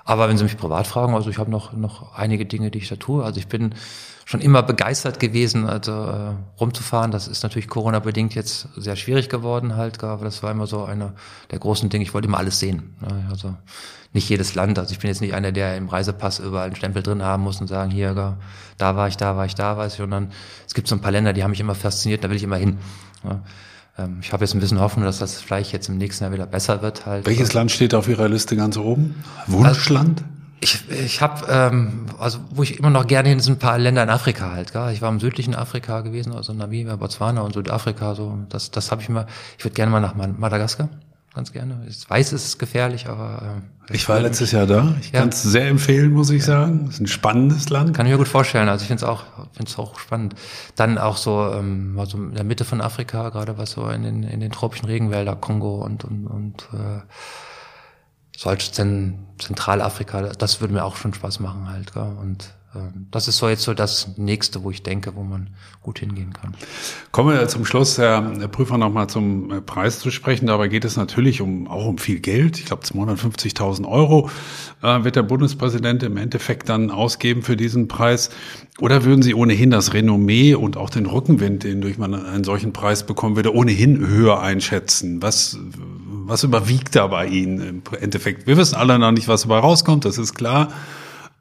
Aber wenn Sie mich privat fragen, also ich habe noch, noch einige Dinge, die ich da tue. Also ich bin schon immer begeistert gewesen, also äh, rumzufahren. Das ist natürlich Corona-bedingt jetzt sehr schwierig geworden halt, aber das war immer so einer der großen Dinge. Ich wollte immer alles sehen. Ne? Also nicht jedes Land. Also ich bin jetzt nicht einer, der im Reisepass überall einen Stempel drin haben muss und sagen, hier, da war ich, da war ich, da war ich, sondern es gibt so ein paar Länder, die haben mich immer fasziniert, da will ich immer hin. Ja? Ähm, ich habe jetzt ein bisschen Hoffnung, dass das vielleicht jetzt im nächsten Jahr wieder besser wird. Halt. Welches Land steht auf Ihrer Liste ganz oben? Wunschland? Also, ich, ich habe, ähm, also wo ich immer noch gerne hin, sind ein paar Länder in Afrika halt. Gell? Ich war im südlichen Afrika gewesen, also Namibia, Botswana und Südafrika. So, das, das habe ich mal. Ich würde gerne mal nach Madagaskar, ganz gerne. Ich weiß, es ist gefährlich, aber äh, ich war letztes Jahr da. Ich ja. kann es sehr empfehlen, muss ich ja. sagen. Es ist ein spannendes Land. Kann ich mir gut vorstellen. Also ich finde es auch, finde es auch spannend. Dann auch so, ähm, also in der Mitte von Afrika, gerade was so in den, in den tropischen Regenwälder, Kongo und und und äh, solch Zentralafrika, das würde mir auch schon Spaß machen halt. Gell? Und das ist so jetzt so das nächste, wo ich denke, wo man gut hingehen kann. Kommen wir zum Schluss, Herr Prüfer, nochmal zum äh, Preis zu sprechen. Dabei geht es natürlich um, auch um viel Geld. Ich glaube, 250.000 Euro äh, wird der Bundespräsident im Endeffekt dann ausgeben für diesen Preis. Oder würden Sie ohnehin das Renommee und auch den Rückenwind, den durch man einen solchen Preis bekommen würde, ohnehin höher einschätzen? Was, was überwiegt da bei Ihnen im Endeffekt? Wir wissen alle noch nicht, was dabei rauskommt, das ist klar.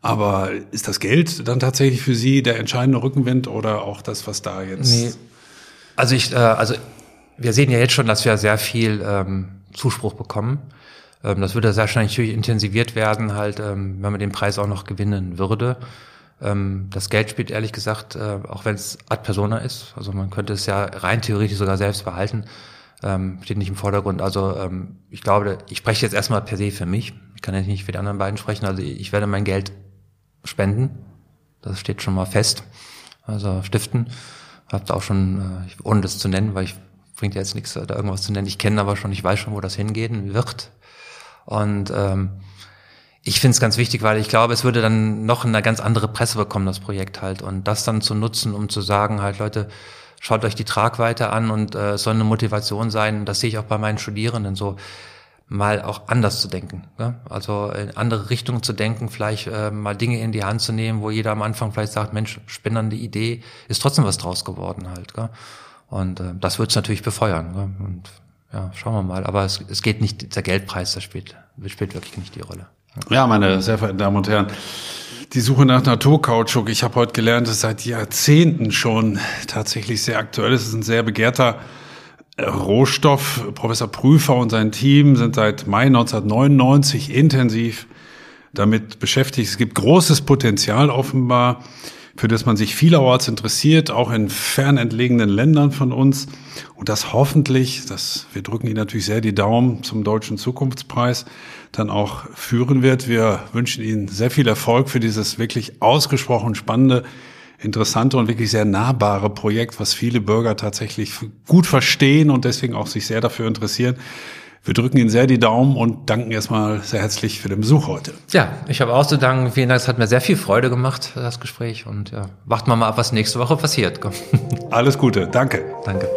Aber ist das Geld dann tatsächlich für Sie der entscheidende Rückenwind oder auch das, was da jetzt? Nee. Also ich, äh, also wir sehen ja jetzt schon, dass wir sehr viel ähm, Zuspruch bekommen. Ähm, das würde sehr schnell natürlich intensiviert werden, halt, ähm, wenn man den Preis auch noch gewinnen würde. Ähm, das Geld spielt ehrlich gesagt, äh, auch wenn es ad persona ist, also man könnte es ja rein theoretisch sogar selbst behalten, ähm, steht nicht im Vordergrund. Also ähm, ich glaube, ich spreche jetzt erstmal per se für mich. Ich kann jetzt nicht für die anderen beiden sprechen. Also ich werde mein Geld spenden. Das steht schon mal fest. Also stiften. Habt auch schon, äh, ohne das zu nennen, weil ich bringt ja jetzt nichts, da irgendwas zu nennen. Ich kenne aber schon, ich weiß schon, wo das hingehen wird. Und ähm, ich finde es ganz wichtig, weil ich glaube, es würde dann noch eine ganz andere Presse bekommen, das Projekt halt. Und das dann zu nutzen, um zu sagen, halt, Leute, schaut euch die Tragweite an und äh, es soll eine Motivation sein, das sehe ich auch bei meinen Studierenden so, mal auch anders zu denken. Ja? Also in andere Richtungen zu denken, vielleicht äh, mal Dinge in die Hand zu nehmen, wo jeder am Anfang vielleicht sagt, Mensch, spinnernde Idee, ist trotzdem was draus geworden halt. Gell? Und äh, das wird es natürlich befeuern. Gell? Und ja, schauen wir mal. Aber es, es geht nicht, der Geldpreis, das spielt, spielt wirklich nicht die Rolle. Ja, meine sehr verehrten Damen und Herren, die Suche nach Naturkautschuk, ich habe heute gelernt, ist seit Jahrzehnten schon tatsächlich sehr aktuell. Es ist ein sehr begehrter Rohstoff. Professor Prüfer und sein Team sind seit Mai 1999 intensiv damit beschäftigt. Es gibt großes Potenzial offenbar für das man sich vielerorts interessiert, auch in fernentlegenen Ländern von uns. Und das hoffentlich, das, wir drücken Ihnen natürlich sehr die Daumen zum Deutschen Zukunftspreis, dann auch führen wird. Wir wünschen Ihnen sehr viel Erfolg für dieses wirklich ausgesprochen spannende, interessante und wirklich sehr nahbare Projekt, was viele Bürger tatsächlich gut verstehen und deswegen auch sich sehr dafür interessieren. Wir drücken Ihnen sehr die Daumen und danken erstmal sehr herzlich für den Besuch heute. Ja, ich habe auch zu danken. Vielen Dank. Es hat mir sehr viel Freude gemacht, das Gespräch. Und ja, warten wir mal ab, was nächste Woche passiert. Alles Gute. Danke. Danke.